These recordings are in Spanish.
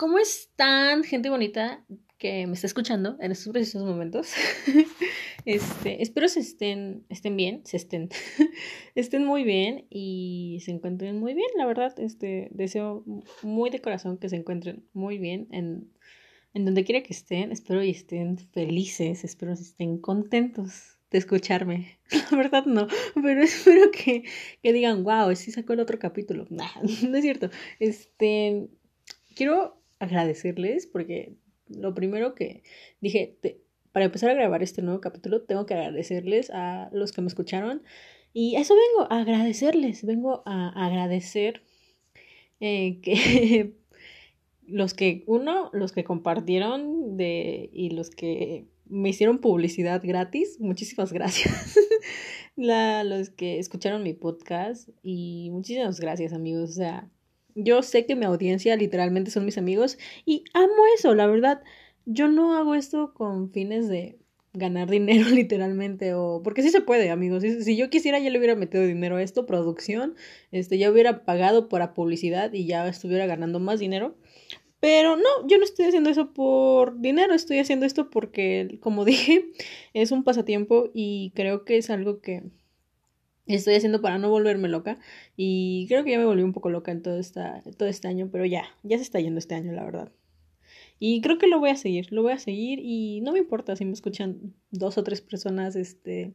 ¿Cómo están, gente bonita que me está escuchando en estos precisos momentos? este, espero se estén, estén bien, se estén, estén muy bien y se encuentren muy bien, la verdad. Este, deseo muy de corazón que se encuentren muy bien en, en donde quiera que estén. Espero y estén felices, espero que estén contentos de escucharme. La verdad no, pero espero que, que digan, wow, sí sacó el otro capítulo. Nah, no es cierto. Este, quiero agradecerles porque lo primero que dije, para empezar a grabar este nuevo capítulo, tengo que agradecerles a los que me escucharon. Y eso vengo, a agradecerles, vengo a agradecer eh, que los que, uno, los que compartieron de, y los que me hicieron publicidad gratis, muchísimas gracias. La, los que escucharon mi podcast y muchísimas gracias amigos, o sea, yo sé que mi audiencia literalmente son mis amigos y amo eso, la verdad. Yo no hago esto con fines de ganar dinero literalmente o porque sí se puede amigos si, yo quisiera ya le hubiera metido dinero a esto producción este ya hubiera pagado por la publicidad y ya estuviera ganando más dinero pero no yo no estoy haciendo eso por dinero estoy haciendo esto porque como dije es un pasatiempo y creo que es algo que estoy haciendo para no volverme loca y creo que ya me volví un poco loca en todo, esta, todo este año, pero ya, ya se está yendo este año, la verdad. Y creo que lo voy a seguir, lo voy a seguir y no me importa si me escuchan dos o tres personas, este,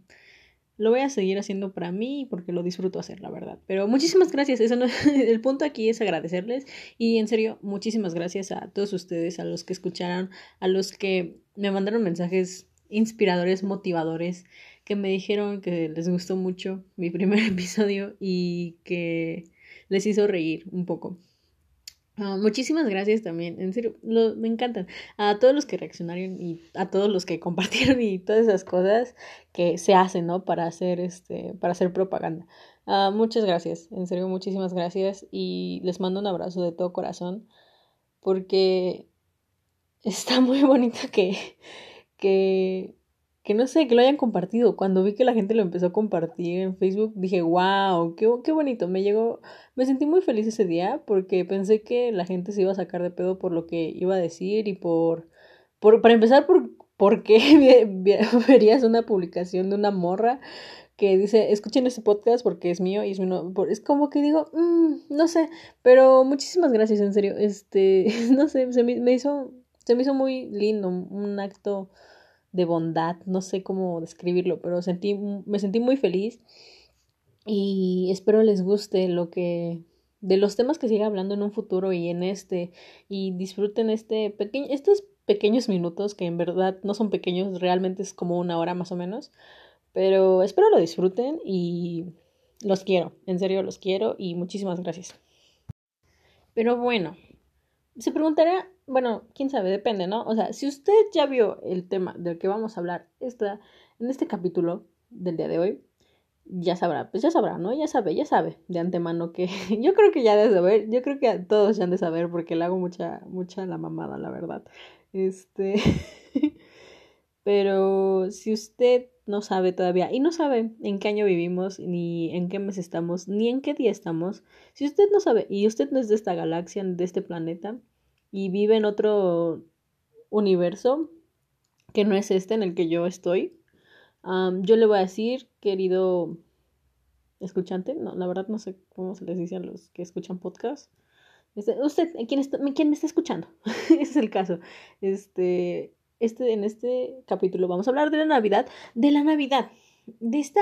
lo voy a seguir haciendo para mí porque lo disfruto hacer, la verdad. Pero muchísimas gracias, eso no, el punto aquí es agradecerles y en serio, muchísimas gracias a todos ustedes, a los que escucharon, a los que me mandaron mensajes inspiradores, motivadores que me dijeron que les gustó mucho mi primer episodio y que les hizo reír un poco. Ah, muchísimas gracias también, en serio, me encantan. A todos los que reaccionaron y a todos los que compartieron y todas esas cosas que se hacen, ¿no? Para hacer este, para hacer propaganda. Uh, muchas gracias, en serio, muchísimas gracias y les mando un abrazo de todo corazón porque está muy bonito que, que que no sé, que lo hayan compartido. Cuando vi que la gente lo empezó a compartir en Facebook, dije, wow, qué, qué bonito. Me llegó, me sentí muy feliz ese día porque pensé que la gente se iba a sacar de pedo por lo que iba a decir y por, por para empezar, por, por qué verías una publicación de una morra que dice, escuchen este podcast porque es mío y es mío. Es como que digo, mm, no sé, pero muchísimas gracias, en serio. Este, no sé, se me hizo, se me hizo muy lindo, un acto de bondad, no sé cómo describirlo, pero sentí, me sentí muy feliz y espero les guste lo que de los temas que siga hablando en un futuro y en este y disfruten este pequeño estos pequeños minutos que en verdad no son pequeños, realmente es como una hora más o menos, pero espero lo disfruten y los quiero, en serio los quiero y muchísimas gracias. Pero bueno, se preguntará, bueno, quién sabe, depende, ¿no? O sea, si usted ya vio el tema del que vamos a hablar esta, en este capítulo del día de hoy, ya sabrá, pues ya sabrá, ¿no? Ya sabe, ya sabe de antemano que yo creo que ya de saber, yo creo que todos ya han de saber porque le hago mucha, mucha la mamada, la verdad. Este, pero si usted no sabe todavía y no sabe en qué año vivimos, ni en qué mes estamos, ni en qué día estamos, si usted no sabe y usted no es de esta galaxia, de este planeta, y vive en otro universo que no es este en el que yo estoy, yo le voy a decir, querido escuchante, no, la verdad no sé cómo se les dice a los que escuchan podcast. Este, usted, ¿quién, está, ¿quién me está escuchando? Es el caso. Este, este, en este capítulo vamos a hablar de la Navidad, de la Navidad, de esta,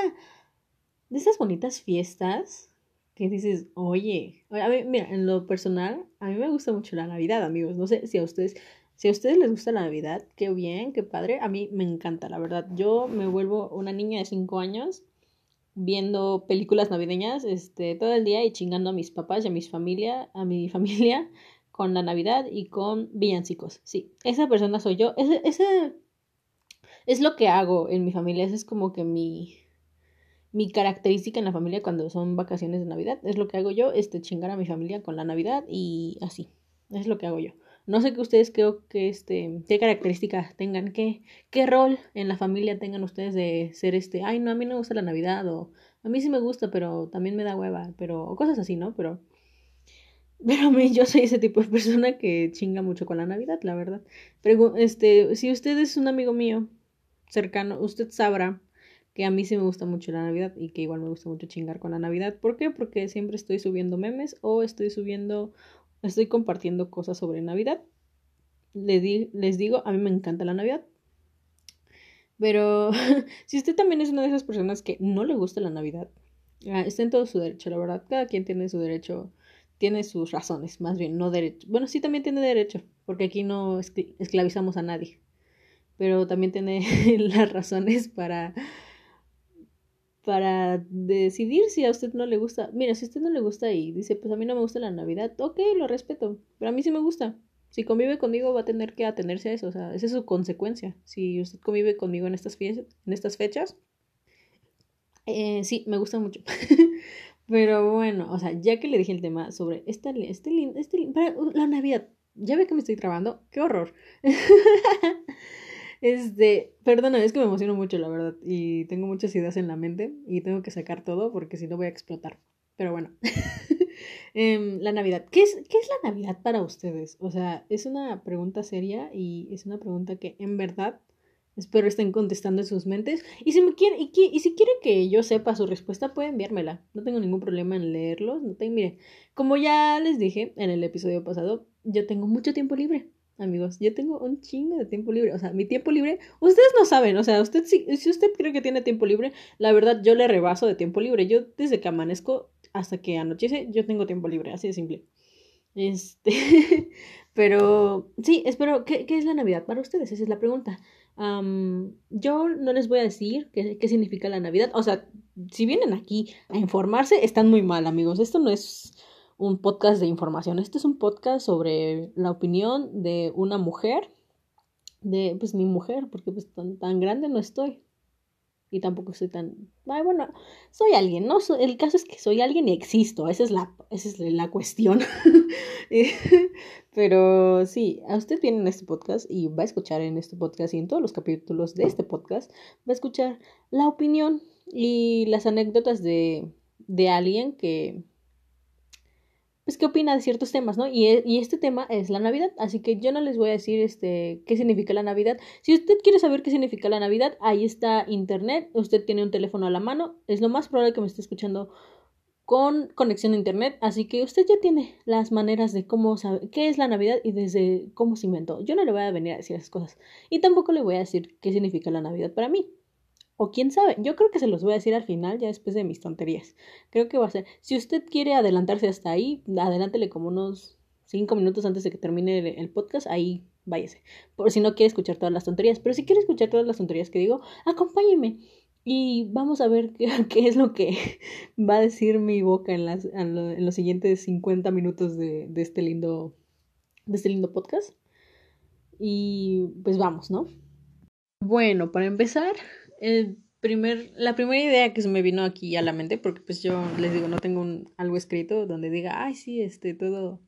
de estas bonitas fiestas que dices, oye, a mí, mira, en lo personal, a mí me gusta mucho la Navidad, amigos. No sé si a ustedes, si a ustedes les gusta la Navidad, qué bien, qué padre. A mí me encanta, la verdad. Yo me vuelvo una niña de cinco años viendo películas navideñas este, todo el día y chingando a mis papás y a mis familia, a mi familia con la Navidad y con villancicos. Sí, esa persona soy yo. Ese, ese es lo que hago en mi familia. Esa es como que mi, mi característica en la familia cuando son vacaciones de Navidad. Es lo que hago yo, este, chingar a mi familia con la Navidad y así. Es lo que hago yo. No sé qué ustedes creo que este, qué características tengan, qué, qué rol en la familia tengan ustedes de ser este, ay no, a mí no me gusta la Navidad o a mí sí me gusta, pero también me da hueva, pero, o cosas así, ¿no? Pero Pero a mí yo soy ese tipo de persona que chinga mucho con la Navidad, la verdad. Pero este, si usted es un amigo mío cercano, usted sabrá que a mí sí me gusta mucho la Navidad y que igual me gusta mucho chingar con la Navidad. ¿Por qué? Porque siempre estoy subiendo memes o estoy subiendo, estoy compartiendo cosas sobre Navidad. Les, les digo, a mí me encanta la Navidad. Pero si usted también es una de esas personas que no le gusta la Navidad, ah, está en todo su derecho, la verdad. Cada quien tiene su derecho, tiene sus razones, más bien, no derecho. Bueno, sí también tiene derecho, porque aquí no esclavizamos a nadie. Pero también tiene las razones para para decidir si a usted no le gusta. Mira, si a usted no le gusta y dice, pues a mí no me gusta la Navidad, ok, lo respeto, pero a mí sí me gusta. Si convive conmigo va a tener que atenerse a eso, o sea, esa es su consecuencia. Si usted convive conmigo en estas, en estas fechas, eh, sí, me gusta mucho. pero bueno, o sea, ya que le dije el tema sobre esta, este, este, la Navidad, ya ve que me estoy trabando, qué horror. Este, perdona, es que me emociono mucho, la verdad, y tengo muchas ideas en la mente y tengo que sacar todo porque si no voy a explotar. Pero bueno, em, la Navidad. ¿Qué es, ¿Qué es la Navidad para ustedes? O sea, es una pregunta seria y es una pregunta que en verdad espero estén contestando en sus mentes. Y si, me quieren, y, y si quieren que yo sepa su respuesta, pueden enviármela. No tengo ningún problema en leerlos. No tengo, mire, como ya les dije en el episodio pasado, yo tengo mucho tiempo libre amigos. Yo tengo un chingo de tiempo libre. O sea, mi tiempo libre, ustedes no saben. O sea, usted si, si usted cree que tiene tiempo libre, la verdad yo le rebaso de tiempo libre. Yo desde que amanezco hasta que anochece, yo tengo tiempo libre, así de simple. Este, pero sí, espero, ¿qué, ¿qué, es la Navidad para ustedes? Esa es la pregunta. Yo no les voy a decir qué, qué significa la Navidad. O sea, si vienen aquí a informarse, están muy mal, amigos. Esto no es un podcast de información. Este es un podcast sobre la opinión de una mujer, de pues mi mujer, porque pues tan, tan grande no estoy. Y tampoco soy tan... Bueno, soy alguien, ¿no? el caso es que soy alguien y existo, esa es la, esa es la cuestión. Pero sí, a usted viene en este podcast y va a escuchar en este podcast y en todos los capítulos de este podcast, va a escuchar la opinión y las anécdotas de, de alguien que, pues qué opina de ciertos temas, ¿no? Y, e, y, este tema es la Navidad, así que yo no les voy a decir este qué significa la Navidad. Si usted quiere saber qué significa la Navidad, ahí está internet, usted tiene un teléfono a la mano, es lo más probable que me esté escuchando con conexión a internet, así que usted ya tiene las maneras de cómo saber qué es la Navidad y desde cómo se inventó. Yo no le voy a venir a decir esas cosas y tampoco le voy a decir qué significa la Navidad para mí. O quién sabe, yo creo que se los voy a decir al final, ya después de mis tonterías. Creo que va a ser. Si usted quiere adelantarse hasta ahí, adelántele como unos cinco minutos antes de que termine el, podcast, ahí váyase. Por si no quiere escuchar todas las tonterías. Pero si quiere escuchar todas las tonterías que digo, acompáñeme. Y vamos a ver qué, qué es lo que va a decir mi boca en, las, en, los siguientes 50 minutos de, de, este lindo, de este lindo podcast. Y pues vamos, ¿no? Bueno, para empezar, el primer, la primera idea que se me vino aquí a la mente, porque pues yo les digo, no tengo un, algo escrito donde diga, ay, sí, este, todo,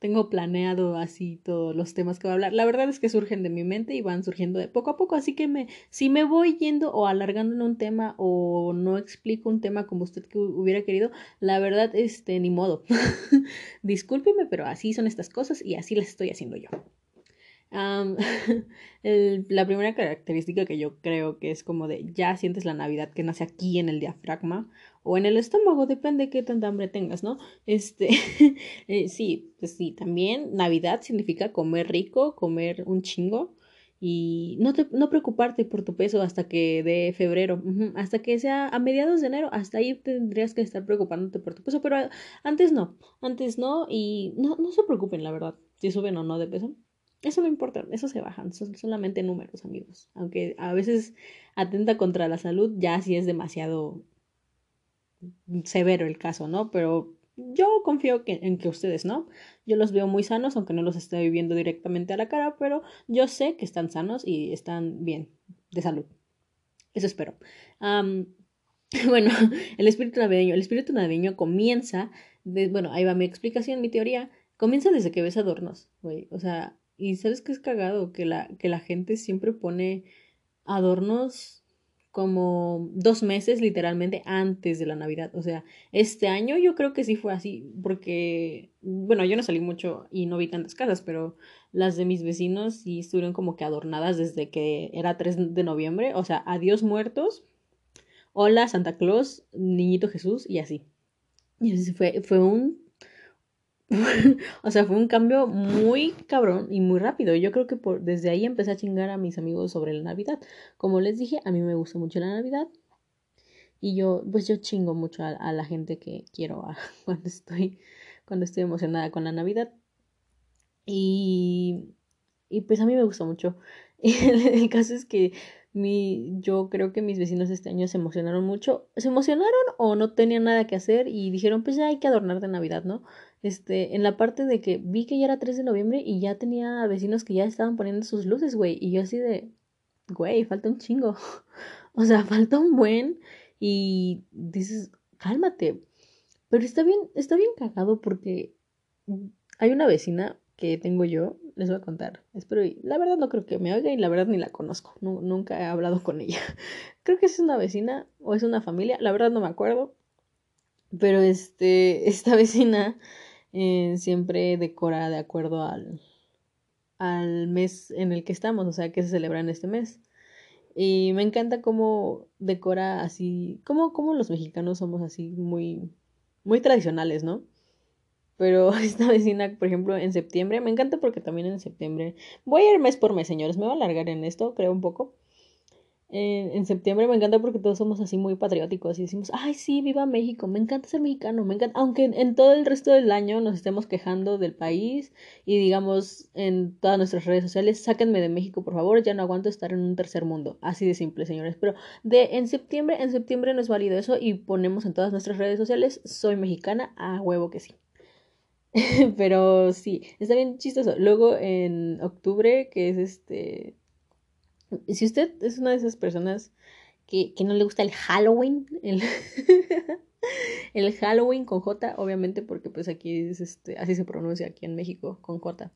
tengo planeado así todos los temas que voy a hablar. La verdad es que surgen de mi mente y van surgiendo de poco a poco, así que me, si me voy yendo o alargando en un tema o no explico un tema como usted que hubiera querido, la verdad, este, ni modo. Discúlpeme, pero así son estas cosas y así las estoy haciendo yo. la primera característica que yo creo que es como de ya sientes la Navidad que nace aquí en el diafragma o en el estómago, depende de qué tanta hambre tengas, ¿no? Este, eh, sí, pues sí, también Navidad significa comer rico, comer un chingo y no, te, no preocuparte por tu peso hasta que de febrero, hasta que sea a mediados de enero, hasta ahí tendrías que estar preocupándote por tu peso, pero antes no, antes no y no, no se preocupen, la verdad, si suben o no de peso eso no importa, eso se bajan, son solamente números, amigos. Aunque a veces atenta contra la salud, ya si es demasiado severo el caso, ¿no? Pero yo confío en que ustedes, ¿no? Yo los veo muy sanos, aunque no los esté viviendo directamente a la cara, pero yo sé que están sanos y están bien, de salud. Eso espero. bueno, el espíritu navideño. El espíritu navideño comienza, bueno, ahí va mi explicación, mi teoría. Comienza desde que ves adornos, güey. O sea, y sabes que es cagado que la, que la gente siempre pone adornos como dos meses literalmente antes de la Navidad. O sea, este año yo creo que sí fue así, porque, bueno, yo no salí mucho y no vi tantas casas, pero las de mis vecinos sí estuvieron como que adornadas desde que era 3 de noviembre. O sea, adiós muertos, hola Santa Claus, Niñito Jesús y así. Y así fue, fue un o sea, fue un cambio muy cabrón y muy rápido. Yo creo que por, desde ahí empecé a chingar a mis amigos sobre la Navidad. Como les dije, a mí me gusta mucho la Navidad. Y yo, pues yo chingo mucho a, la gente que quiero cuando estoy, cuando estoy emocionada con la Navidad. Y, y pues a mí me gusta mucho. El caso es que mi, yo creo que mis vecinos este año se emocionaron mucho. ¿Se emocionaron o no tenían nada que hacer y dijeron, pues ya hay que adornar de Navidad, ¿no? Este, en la parte de que vi que ya era 3 de noviembre y ya tenía vecinos que ya estaban poniendo sus luces, güey. Y yo así de, güey, falta un chingo. o sea, falta un buen. Y dices, cálmate. Pero está bien, está bien cagado porque hay una vecina que tengo yo, les voy a contar. Espero, y la verdad no creo que me oiga y la verdad ni la conozco. nunca he hablado con ella. creo que es una vecina o es una familia, la verdad no me acuerdo. Pero este, esta vecina eh, siempre decora de acuerdo al, al mes en el que estamos, o sea, que se celebra en este mes. Y me encanta cómo decora así, como, como los mexicanos somos así muy, muy tradicionales, ¿no? Pero esta vecina, por ejemplo, en septiembre, me encanta porque también en septiembre, voy a ir mes por mes, señores, me voy a alargar en esto, creo un poco en, septiembre me encanta porque todos somos así muy patrióticos y decimos, ay, sí, viva México, me encanta ser mexicano, me encanta, aunque en, todo el resto del año nos estemos quejando del país y digamos en todas nuestras redes sociales, sáquenme de México, por favor, ya no aguanto estar en un tercer mundo, así de simple, señores, pero de en septiembre, en septiembre no es válido eso y ponemos en todas nuestras redes sociales, soy mexicana, a huevo que sí. pero sí, está bien chistoso. Luego en octubre, que es este si usted es una de esas personas que, no le gusta el Halloween, el, el Halloween con J, obviamente porque pues aquí es este, así se pronuncia aquí en México, con J.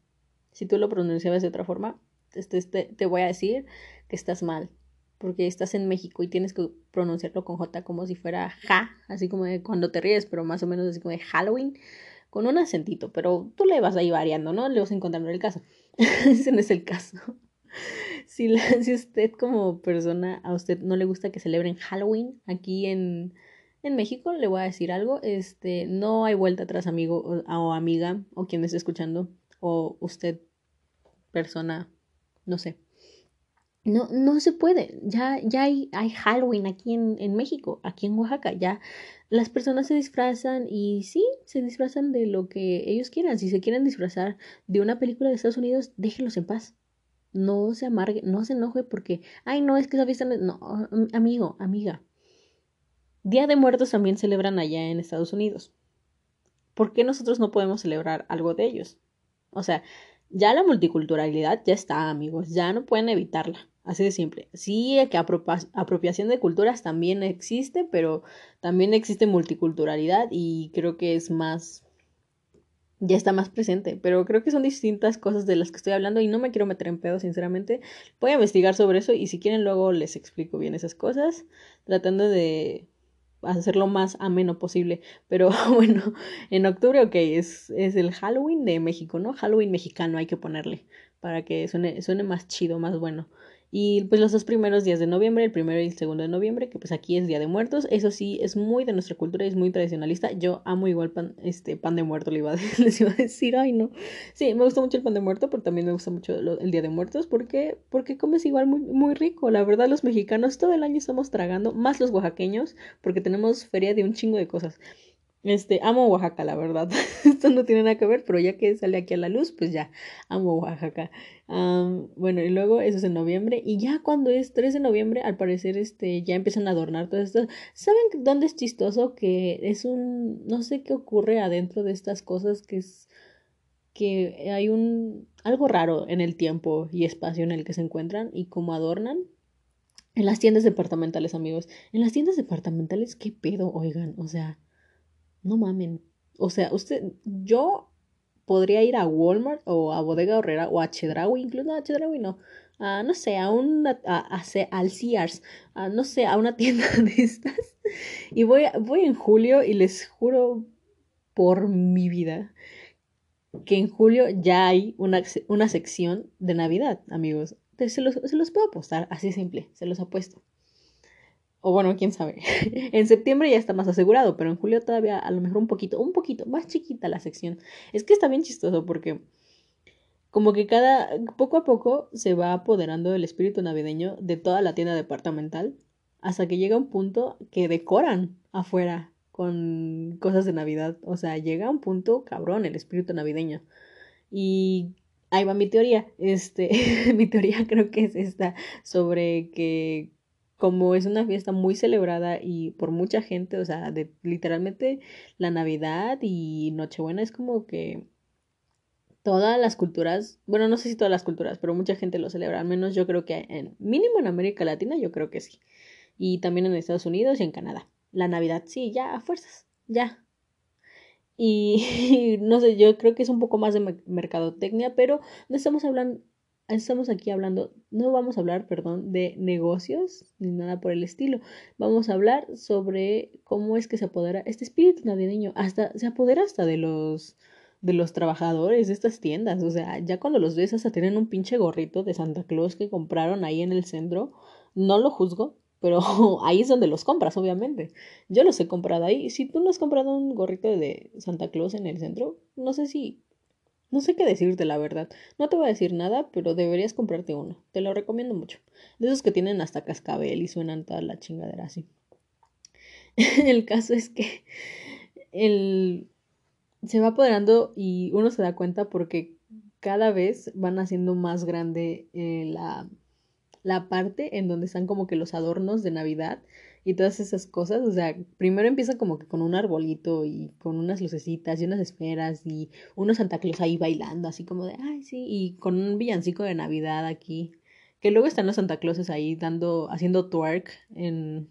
Si tú lo pronunciabas de otra forma, te voy a decir que estás mal, porque estás en México y tienes que pronunciarlo con J como si fuera ja, así como cuando te ríes, pero más o menos así como de Halloween, con un acentito, pero tú le vas ahí variando, ¿no? Le vas encontrando el caso. Ese no es el caso. si, si usted como persona, a usted no le gusta que celebren Halloween aquí en, en México, le voy a decir algo, este, no hay vuelta atrás, amigo o, amiga, o quien esté escuchando, o usted, persona, no sé. No, no se puede. Ya, ya hay, hay Halloween aquí en, en México, aquí en Oaxaca. Ya las personas se disfrazan y sí, se disfrazan de lo que ellos quieran. Si se quieren disfrazar de una película de Estados Unidos, déjenlos en paz no se amargue, no se enoje porque, ay, no, es que esa fiesta no, amigo, amiga. Día de Muertos también celebran allá en Estados Unidos. ¿Por qué nosotros no podemos celebrar algo de ellos? O sea, ya la multiculturalidad ya está, amigos, ya no pueden evitarla. Así de simple. Sí, que apropiación de culturas también existe, pero también existe multiculturalidad y creo que es más ya está más presente, pero creo que son distintas cosas de las que estoy hablando y no me quiero meter en pedo, sinceramente. Voy a investigar sobre eso y si quieren luego les explico bien esas cosas, tratando de hacerlo más ameno posible. Pero bueno, en octubre, ok, es, es el Halloween de México, ¿no? Halloween mexicano hay que ponerle para que suene, suene más chido, más bueno. Y pues los dos primeros días de noviembre, el primero y el segundo de noviembre, que pues aquí es Día de Muertos, eso sí, es muy de nuestra cultura es muy tradicionalista. Yo amo igual pan, este, pan de muerto, le iba a, les iba a decir, ay no. Sí, me gusta mucho el pan de muerto, pero también me gusta mucho el Día de Muertos porque, porque comes igual muy, muy rico. La verdad, los mexicanos todo el año estamos tragando, más los oaxaqueños, porque tenemos feria de un chingo de cosas. Este, amo Oaxaca, la verdad. Esto no tiene nada que ver, pero ya que sale aquí a la luz, pues ya, amo Oaxaca. bueno, y luego eso es en noviembre. Y ya cuando es 3 de noviembre, al parecer, este, ya empiezan a adornar todo esto. ¿Saben dónde es chistoso? Que es un, no sé qué ocurre adentro de estas cosas, que es que hay un, algo raro en el tiempo y espacio en el que se encuentran y cómo adornan. En las tiendas departamentales, amigos. En las tiendas departamentales, ¿qué pedo? Oigan, o sea no mamen. O sea, usted, yo podría ir a Walmart o a Bodega Horrera o a Chedraui, incluso no, a Chedraui no, a, no sé, a una, a, al Sears, a, no sé, a una tienda de estas. Y voy, voy en julio y les juro por mi vida que en julio ya hay una, una sección de Navidad, amigos. Se los, se los puedo apostar, así simple, se los apuesto. O bueno, quién sabe. en septiembre ya está más asegurado, pero en julio todavía a lo mejor un poquito, un poquito más chiquita la sección. Es que está bien chistoso porque como que cada poco a poco se va apoderando el espíritu navideño de toda la tienda departamental hasta que llega un punto que decoran afuera con cosas de Navidad. O sea, llega un punto cabrón el espíritu navideño. Y ahí va mi teoría. Este, mi teoría creo que es esta sobre que como es una fiesta muy celebrada y por mucha gente, o sea, literalmente la Navidad y Nochebuena es como que todas las culturas, bueno, no sé si todas las culturas, pero mucha gente lo celebra, al menos yo creo que en mínimo en América Latina, yo creo que sí. Y también en Estados Unidos y en Canadá. La Navidad, sí, ya, a fuerzas, ya. Y no sé, yo creo que es un poco más de mercadotecnia, pero no estamos hablando, estamos aquí hablando, no vamos a hablar, perdón, de negocios ni nada por el estilo. Vamos a hablar sobre cómo es que se apodera este espíritu navideño, hasta se apodera hasta de los de los trabajadores de estas tiendas, o sea, ya cuando los ves hasta tienen un pinche gorrito de Santa Claus que compraron ahí en el centro, no lo juzgo, pero ahí es donde los compras, obviamente. Yo los he comprado ahí. Si tú no has comprado un gorrito de Santa Claus en el centro, no sé si no sé qué decirte, la verdad. No te voy a decir nada, pero deberías comprarte uno. Te lo recomiendo mucho. De esos que tienen hasta cascabel y suenan toda la chingadera así. el caso es que el... se va apoderando y uno se da cuenta porque cada vez van haciendo más grande eh, la, la parte en donde están como que los adornos de Navidad y todas esas cosas. O sea, primero empieza como que con un arbolito y con unas lucecitas y unas esferas y unos Santa Claus ahí bailando, así como de, ay, sí, y con un villancico de Navidad aquí. Que luego están los Santa Clauses ahí dando, haciendo twerk en,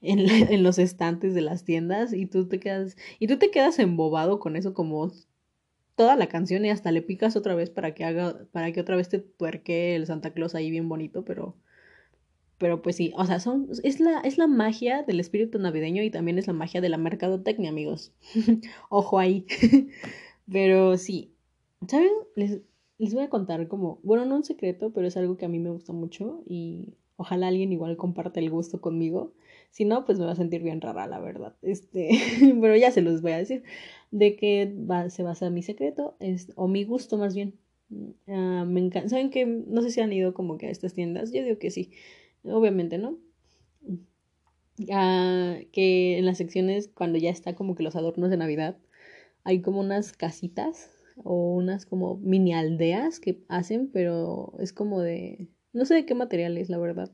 en, en, los estantes de las tiendas y tú te quedas, y tú te quedas embobado con eso como toda la canción y hasta le picas otra vez para que haga, para que otra vez te tuerque el Santa Claus ahí bien bonito, pero pero pues sí, o sea, son, es, la, es la magia del espíritu navideño y también es la magia de la mercadotecnia, amigos. Ojo ahí. pero sí, ¿saben? Les, les voy a contar como, bueno, no un secreto, pero es algo que a mí me gusta mucho y ojalá alguien igual comparte el gusto conmigo. Si no, pues me va a sentir bien rara, la verdad. Este, pero ya se los voy a decir. De qué va, se basa mi secreto, es, o mi gusto más bien. Uh, me encanta. ¿Saben que No sé si han ido como que a estas tiendas. Yo digo que sí obviamente, ¿no? Ah, que en las secciones, cuando ya está como que los adornos de Navidad, hay como unas casitas o unas como mini aldeas que hacen, pero es como de, no sé de qué material es, la verdad,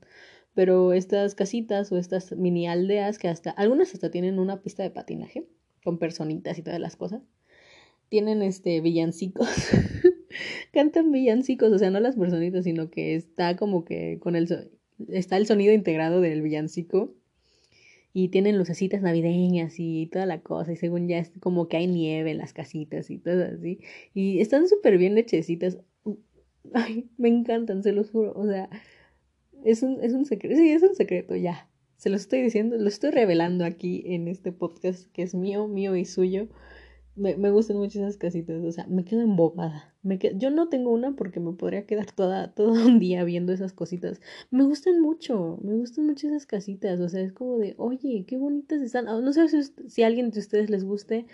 pero estas casitas o estas mini aldeas que hasta, algunas hasta tienen una pista de patinaje con personitas y todas las cosas, tienen este villancicos. Cantan villancicos, o sea, no las personitas, sino que está como que con el está el sonido integrado del villancico y tienen lucecitas navideñas y toda la cosa y según ya es como que hay nieve en las casitas y todo así y están súper bien hechecitas. Ay me encantan se los juro o sea es un, es un secreto sí es un secreto ya. Se lo estoy diciendo lo estoy revelando aquí en este podcast que es mío mío y suyo me, me, gustan mucho esas casitas, o sea, me quedo embobada. Me Yo no tengo una porque me podría quedar toda, todo un día viendo esas cositas. Me gustan mucho, me gustan mucho esas casitas, o sea, es como de, oye, qué bonitas están. No sé si, si alguien de ustedes les guste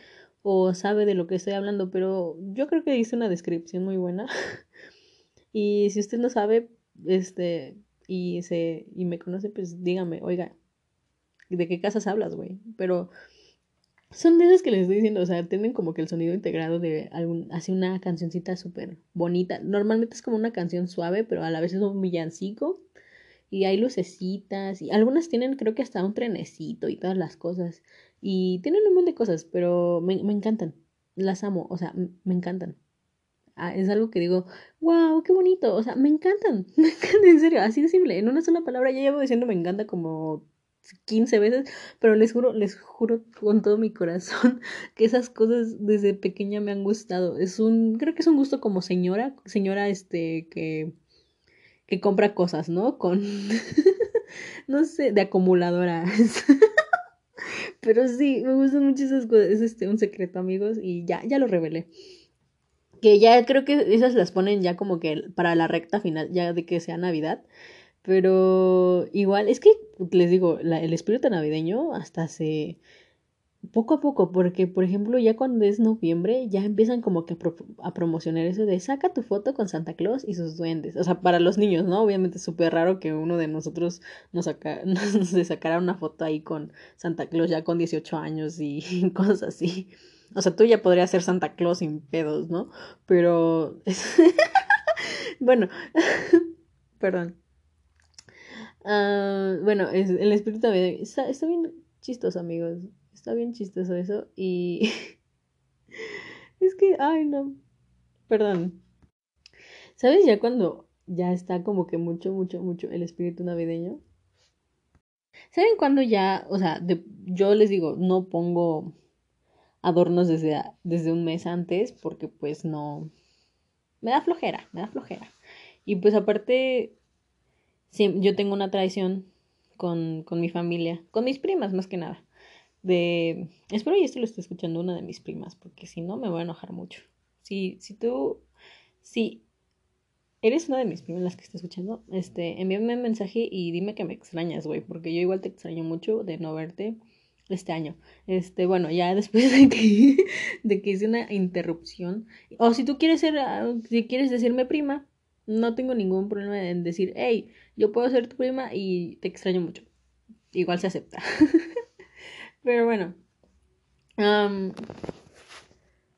o sabe de lo que estoy hablando, pero yo creo que hice una descripción muy buena. y si usted no sabe, este, y, se, y me conoce, pues dígame, oiga, ¿de qué casas hablas, güey? Pero son de esas que les estoy diciendo, o sea, tienen como que el sonido integrado de algún, así una cancioncita súper bonita. Normalmente es como una canción suave, pero a la vez es un villancico. Y hay lucecitas, y algunas tienen creo que hasta un trenecito y todas las cosas. Y tienen un montón de cosas, pero me, me encantan. Las amo, o sea, me encantan. Ah, es algo que digo, wow, qué bonito, o sea, me encantan, me encantan, en serio, así de simple, en una sola palabra ya llevo diciendo me encanta como 15 veces, pero les juro, les juro con todo mi corazón que esas cosas desde pequeña me han gustado. Es un, creo que es un gusto como señora, señora este que que compra cosas, ¿no? Con, no sé, de acumuladoras. Pero sí, me gustan mucho esas cosas. Es este, un secreto, amigos, y ya, ya lo revelé. Que ya creo que esas las ponen ya como que para la recta final, ya de que sea Navidad. Pero igual, es que les digo, el espíritu navideño hasta se poco a poco, porque por ejemplo ya cuando es noviembre ya empiezan como que a, promocionar eso de saca tu foto con Santa Claus y sus duendes, o sea, para los niños, ¿no? Obviamente es súper raro que uno de nosotros nos, saca, nos sacara una foto ahí con Santa Claus ya con 18 años y cosas así. O sea, tú ya podrías ser Santa Claus sin pedos, ¿no? Pero... bueno, perdón. Ah, bueno, el espíritu está, está bien chistoso, amigos. Está bien chistoso eso. Y. es que, ay, no. Perdón. ¿Sabes ya cuando ya está como que mucho, mucho, mucho el espíritu navideño? ¿Saben cuando ya, o sea, yo les digo, no pongo adornos desde, desde un mes antes porque pues no, me da flojera, me da flojera. Y pues aparte, yo tengo una tradición con, con mi familia, con mis primas más que nada de... Espero y esto lo esté escuchando una de mis primas, porque si no me voy a enojar mucho. Si, si tú... Si eres una de mis primas las que está escuchando, este, envíame un mensaje y dime que me extrañas, güey, porque yo igual te extraño mucho de no verte este año. Este, bueno, ya después de que, de que hice una interrupción, o si tú quieres ser, ah, si quieres decirme prima, no tengo ningún problema en decir, hey, yo puedo ser tu prima y te extraño mucho. Igual se acepta. Pero bueno.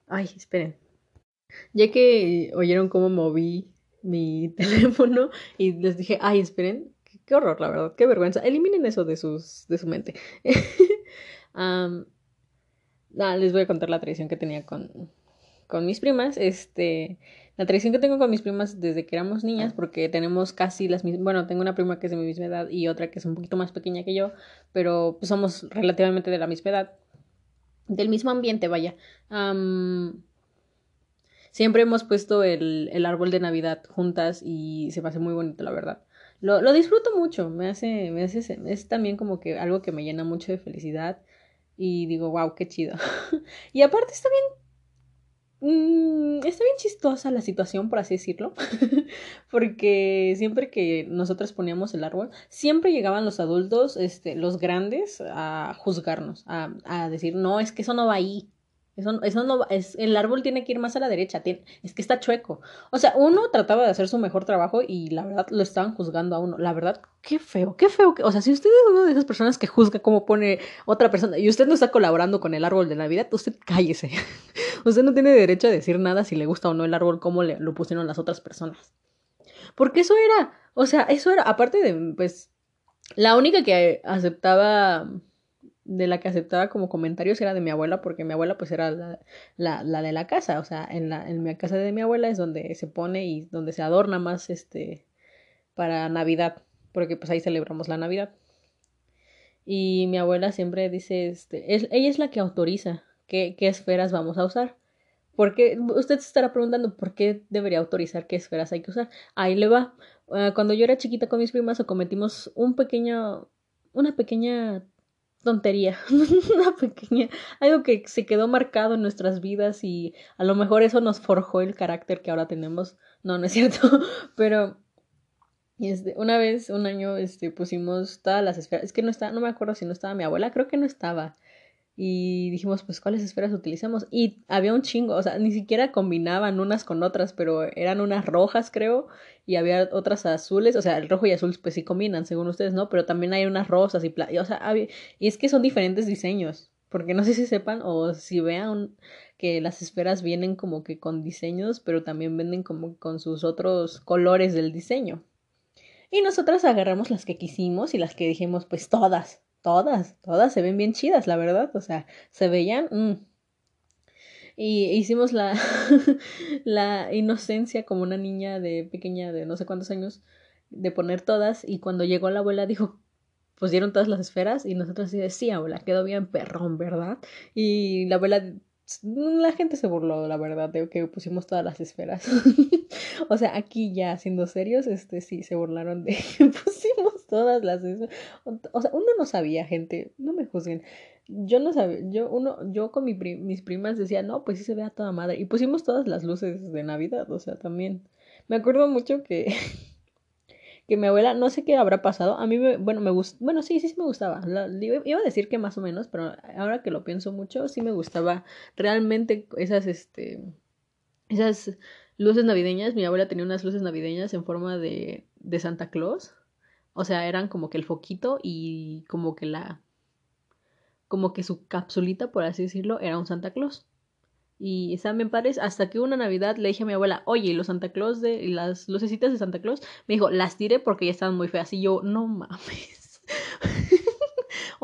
Ay, esperen. Ya que oyeron cómo moví mi teléfono y les dije, ay, esperen, qué, horror, la verdad, qué vergüenza. Eliminen eso de, sus, de su mente. les voy a contar la tradición que tenía con, con mis primas. Este, la tradición que tengo con mis primas desde que éramos niñas, porque tenemos casi las mismas, bueno, tengo una prima que es de mi misma edad y otra que es un poquito más pequeña que yo, pero pues somos relativamente de la misma edad, del mismo ambiente, vaya. siempre hemos puesto el, el, árbol de Navidad juntas y se me hace muy bonito, la verdad. Lo, lo disfruto mucho, me hace, me hace, es también como que algo que me llena mucho de felicidad y digo, wow, qué chido. y aparte está bien Mm, está bien chistosa la situación, por así decirlo, porque siempre que nosotros poníamos el árbol, siempre llegaban los adultos, este, los grandes, a juzgarnos, a, a decir, no, es que eso no va ahí, eso, no es, el árbol tiene que ir más a la derecha, es que está chueco. O sea, uno trataba de hacer su mejor trabajo y la verdad lo estaban juzgando a uno. La verdad, qué feo, qué feo. o sea, si usted es una de esas personas que juzga cómo pone otra persona y usted no está colaborando con el árbol de Navidad, usted cállese. usted no tiene derecho a decir nada si le gusta o no el árbol, como le, lo pusieron las otras personas. Porque eso era, o sea, eso era, aparte de, pues, la única que aceptaba de la que aceptaba como comentarios era de mi abuela, porque mi abuela pues era la, la, la de la casa, o sea, en la, en casa de mi abuela es donde se pone y donde se adorna más este para Navidad, porque pues ahí celebramos la Navidad. Y mi abuela siempre dice, este, es, ella es la que autoriza qué, qué esferas vamos a usar. Porque usted se estará preguntando por qué debería autorizar qué esferas hay que usar. Ahí le va. Ah, cuando yo era chiquita con mis primas cometimos un pequeño, una pequeña tontería, una pequeña, algo que se quedó marcado en nuestras vidas y a lo mejor eso nos forjó el carácter que ahora tenemos. No, no es cierto, pero este, una vez, un año, este, pusimos todas las esferas, es que no está, no me acuerdo si no estaba mi abuela, creo que no estaba y dijimos, pues, ¿cuáles esferas utilizamos? Y había un chingo, o sea, ni siquiera combinaban unas con otras, pero eran unas rojas, creo, y había otras azules, o sea, el rojo y azul, pues sí combinan, según ustedes, ¿no? Pero también hay unas rosas y, o sea, y es que son diferentes diseños, porque no sé si sepan o si vean que las esferas vienen como que con diseños, pero también venden como con sus otros colores del diseño. Y nosotras agarramos las que quisimos y las que dijimos, pues todas, Todas, todas se ven bien chidas, la verdad. O sea, se veían. Mm. Y hicimos la, la inocencia como una niña de pequeña de no sé cuántos años de poner todas. Y cuando llegó la abuela dijo, pusieron todas las esferas y nosotros así de, sí, abuela, quedó bien perrón, ¿verdad? Y la abuela la gente se burló, la verdad, de que pusimos todas las esferas. o sea, aquí ya siendo serios, este sí, se burlaron de que pusimos todas las esferas. O sea, uno no sabía, gente, no me juzguen. Yo no sabía, yo, uno, yo con mi mis primas decía, no, pues sí se ve a toda madre. Y pusimos todas las luces de Navidad, o sea, también. Me acuerdo mucho que que mi abuela, no sé qué habrá pasado, a mí, me, bueno, me gusta, bueno, sí, sí, sí me gustaba, iba a decir que más o menos, pero ahora que lo pienso mucho, sí me gustaba realmente esas, este, esas luces navideñas, mi abuela tenía unas luces navideñas en forma de, de Santa Claus, o sea, eran como que el foquito y como que la, como que su capsulita, por así decirlo, era un Santa Claus. Y me padres hasta que una Navidad le dije a mi abuela, oye, los Santa Claus de las lucecitas de Santa Claus, me dijo, las tiré porque ya estaban muy feas. Y yo, no mames.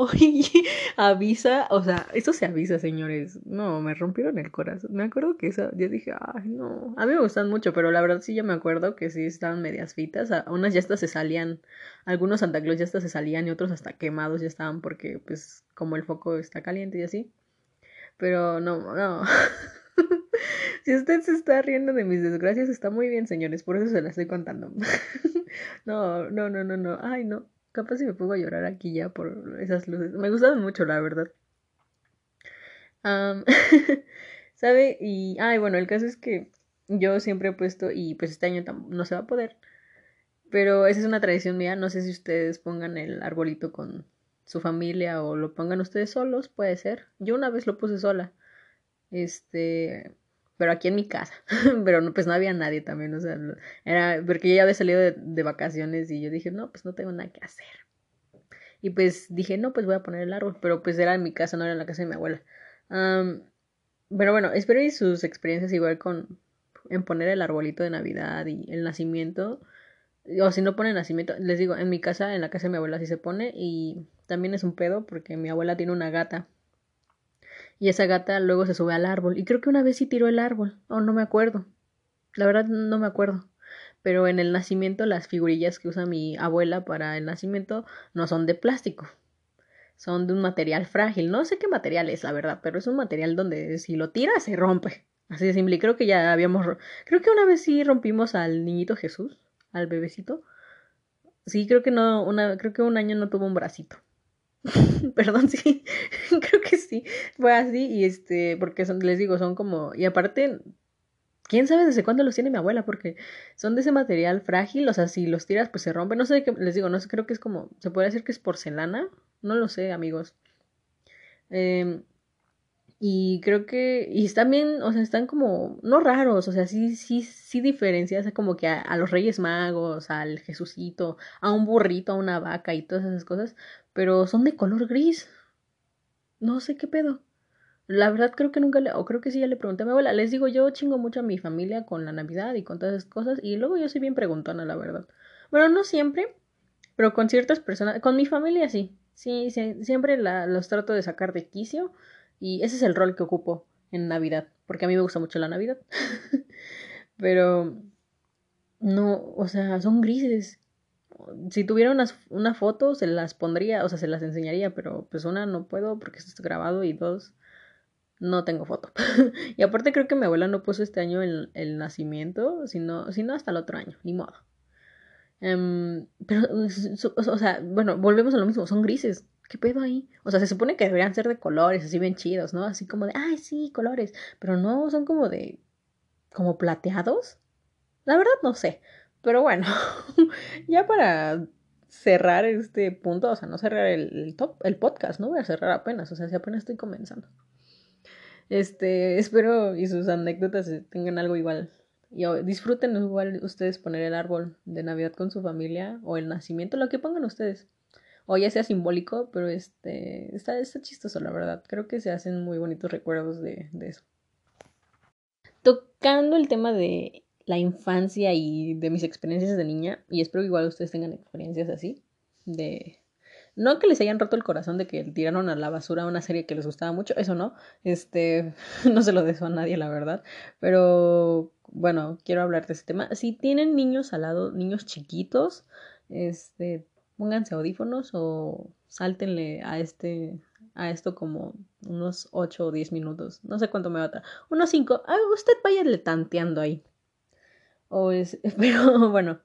oye, avisa, o sea, eso se avisa, señores. No, me rompieron el corazón. Me acuerdo que esa, yo dije, ay, no. A mí me gustan mucho, pero la verdad sí ya me acuerdo que sí estaban medias fitas. Unas ya hasta se salían, algunos Santa Claus ya hasta se salían y otros hasta quemados ya estaban porque, pues, como el foco está caliente y así. Pero no, no. si usted se está riendo de mis desgracias, está muy bien, señores, por eso se la estoy contando. no, no, no, no, no. Ay, no. Capaz si me pongo a llorar aquí ya por esas luces. Me gustaban mucho, la verdad. ¿Sabe? Y, ay, bueno, el caso es que yo siempre he puesto, y pues este año no se va a poder, pero esa es una tradición mía. No sé si ustedes pongan el arbolito con su familia o lo pongan ustedes solos, puede ser. Yo una vez lo puse sola. Este, pero aquí en mi casa. pero no, pues no había nadie también, o sea, era porque yo ya había salido de, vacaciones y yo dije, no, pues no tengo nada que hacer. Y pues dije, no, pues voy a poner el árbol, pero pues era en mi casa, no era en la casa de mi abuela. pero bueno, espero y sus experiencias igual con en poner el arbolito de Navidad y el nacimiento o si no pone nacimiento, les digo, en mi casa, en la casa de mi abuela sí se pone y también es un pedo porque mi abuela tiene una gata y esa gata luego se sube al árbol. Y creo que una vez sí tiró el árbol, o no me acuerdo, la verdad no me acuerdo, pero en el nacimiento las figurillas que usa mi abuela para el nacimiento no son de plástico, son de un material frágil, no sé qué material es la verdad, pero es un material donde si lo tira se rompe, así de simple, y creo que ya habíamos, creo que una vez sí rompimos al niñito Jesús, al bebecito. Sí, creo que no, una, creo que un año no tuvo un bracito. Perdón, sí, creo que sí, fue así y este, porque les digo, son como, y aparte, quién sabe desde cuándo los tiene mi abuela, porque son de ese material frágil, o sea, si los tiras, pues se rompen, no sé qué, les digo, no sé, creo que es como, se puede decir que es porcelana, no lo sé, amigos. Eh, y creo que, y están bien, o sea, están como, no raros, o sea, sí, sí, sí diferencias como que a, los Reyes Magos, al Jesucito, a un burrito, a una vaca y todas esas cosas, pero son de color gris. No sé qué pedo. La verdad creo que nunca le, o creo que sí ya le pregunté a mi abuela, les digo, yo chingo mucho a mi familia con la Navidad y con todas esas cosas, y luego yo soy bien preguntona, la verdad. Bueno, no siempre, pero con ciertas personas, con mi familia sí, sí, sí siempre la, los trato de sacar de quicio y ese es el rol que ocupo en Navidad, porque a mí me gusta mucho la Navidad. Pero no, o sea, son grises. Si tuviera una foto, se las pondría, o sea, se las enseñaría, pero pues una no puedo porque esto está grabado y dos, no tengo foto. y aparte creo que mi abuela no puso este año el, el nacimiento, sino, sino hasta el otro año, ni modo. Em, pero, o sea, bueno, volvemos a lo mismo, son grises. ¿Qué pedo ahí? O sea, se supone que deberían ser de colores, así bien chidos, ¿no? Así como de, ay, sí, colores. Pero no, son como de, como plateados. La verdad no sé. Pero bueno, ya para cerrar este punto, o sea, no cerrar el, top, el podcast, no voy a cerrar apenas, o sea, si apenas estoy comenzando. Este, espero y sus anécdotas tengan algo igual. Y disfruten igual ustedes poner el árbol de Navidad con su familia o el nacimiento, lo que pongan ustedes o ya sea simbólico, pero este está, está chistoso, la verdad. Creo que se hacen muy bonitos recuerdos de, de eso. Tocando el tema de la infancia y de mis experiencias de niña, y espero que igual ustedes tengan experiencias así, de... No que les hayan roto el corazón de que tiraron a la basura una serie que les gustaba mucho, eso no, este, no se lo deseo a nadie, la verdad, pero bueno, quiero hablar de ese tema. Si tienen niños al lado, niños chiquitos, este, pónganse audífonos o sáltenle a este a esto como unos 8 o 10 minutos. No sé cuánto me va a tardar. Unos 5. Ah, usted váyale tanteando ahí. O es, pero bueno,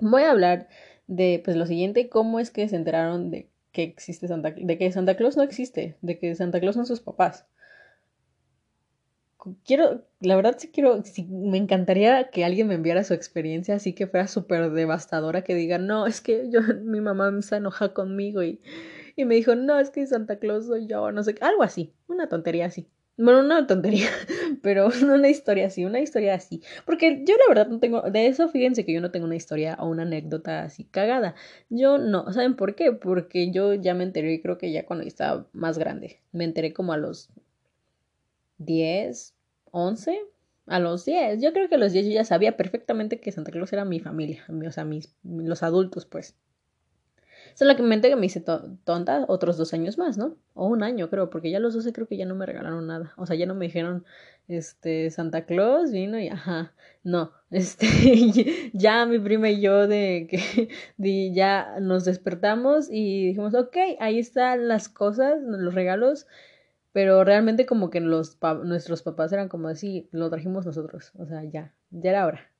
voy a hablar de pues lo siguiente, cómo es que se enteraron de que existe Santa de que Santa Claus no existe, de que Santa Claus son sus papás. Quiero, la verdad sí quiero, me encantaría que alguien me enviara su experiencia así que fuera súper devastadora, que diga, no, es que yo, mi mamá se enoja conmigo y, y me dijo, no, es que Santa Claus soy yo, no sé, algo así, una tontería así. Bueno, una tontería, pero una historia así, una historia así. Porque yo la verdad no tengo, de eso fíjense que yo no tengo una historia o una anécdota así cagada. Yo no, ¿saben por qué? Porque yo ya me enteré, creo que ya cuando estaba más grande. Me enteré como a los 10, 11, a los 10. Yo creo que a los 10 yo ya sabía perfectamente que Santa Claus era mi familia, o sea, mis, los adultos, pues. Solamente que me hice tonta otros dos años más, ¿no? O un año, creo, porque ya los 12 creo que ya no me regalaron nada. O sea, ya no me dijeron, este, Santa Claus vino y, ajá, no, este, ya mi prima y yo de que ya nos despertamos y dijimos, ok, ahí están las cosas, los regalos, pero realmente como que los nuestros papás eran como así, lo trajimos nosotros, o sea, ya, ya era hora.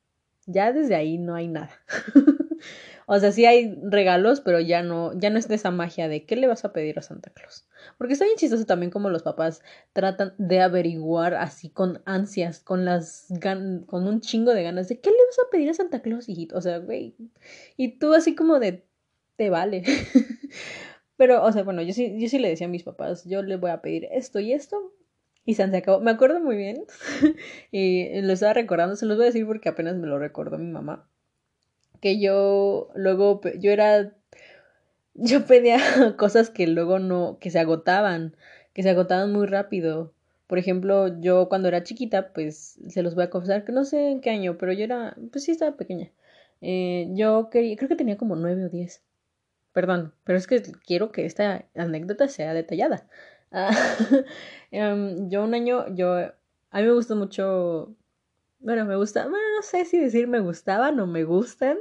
Ya desde ahí no hay nada. O sea, sí hay regalos, pero ya no, ya no es de esa magia de qué le vas a pedir a Santa Claus. Porque está bien chistoso también como los papás tratan de averiguar así con ansias, con las gan con un chingo de ganas de qué le vas a pedir a Santa Claus, hijito. O sea, güey. Y tú así como de te vale. pero, o sea, bueno, yo sí, yo sí le decía a mis papás, yo le voy a pedir esto y esto. Y se acabó. Me acuerdo muy bien. y lo estaba recordando. Se los voy a decir porque apenas me lo recordó mi mamá que yo luego, yo era, yo pedía cosas que luego no, que se agotaban, que se agotaban muy rápido. Por ejemplo, yo cuando era chiquita, pues se los voy a confesar que no sé en qué año, pero yo era, pues sí estaba pequeña. Eh, yo quería, creo que tenía como nueve o diez. Perdón, pero es que quiero que esta anécdota sea detallada. Ah, em, yo un año, yo, a mí me gustó mucho bueno, me gusta, bueno, no sé si decir me gustaban o me gustan,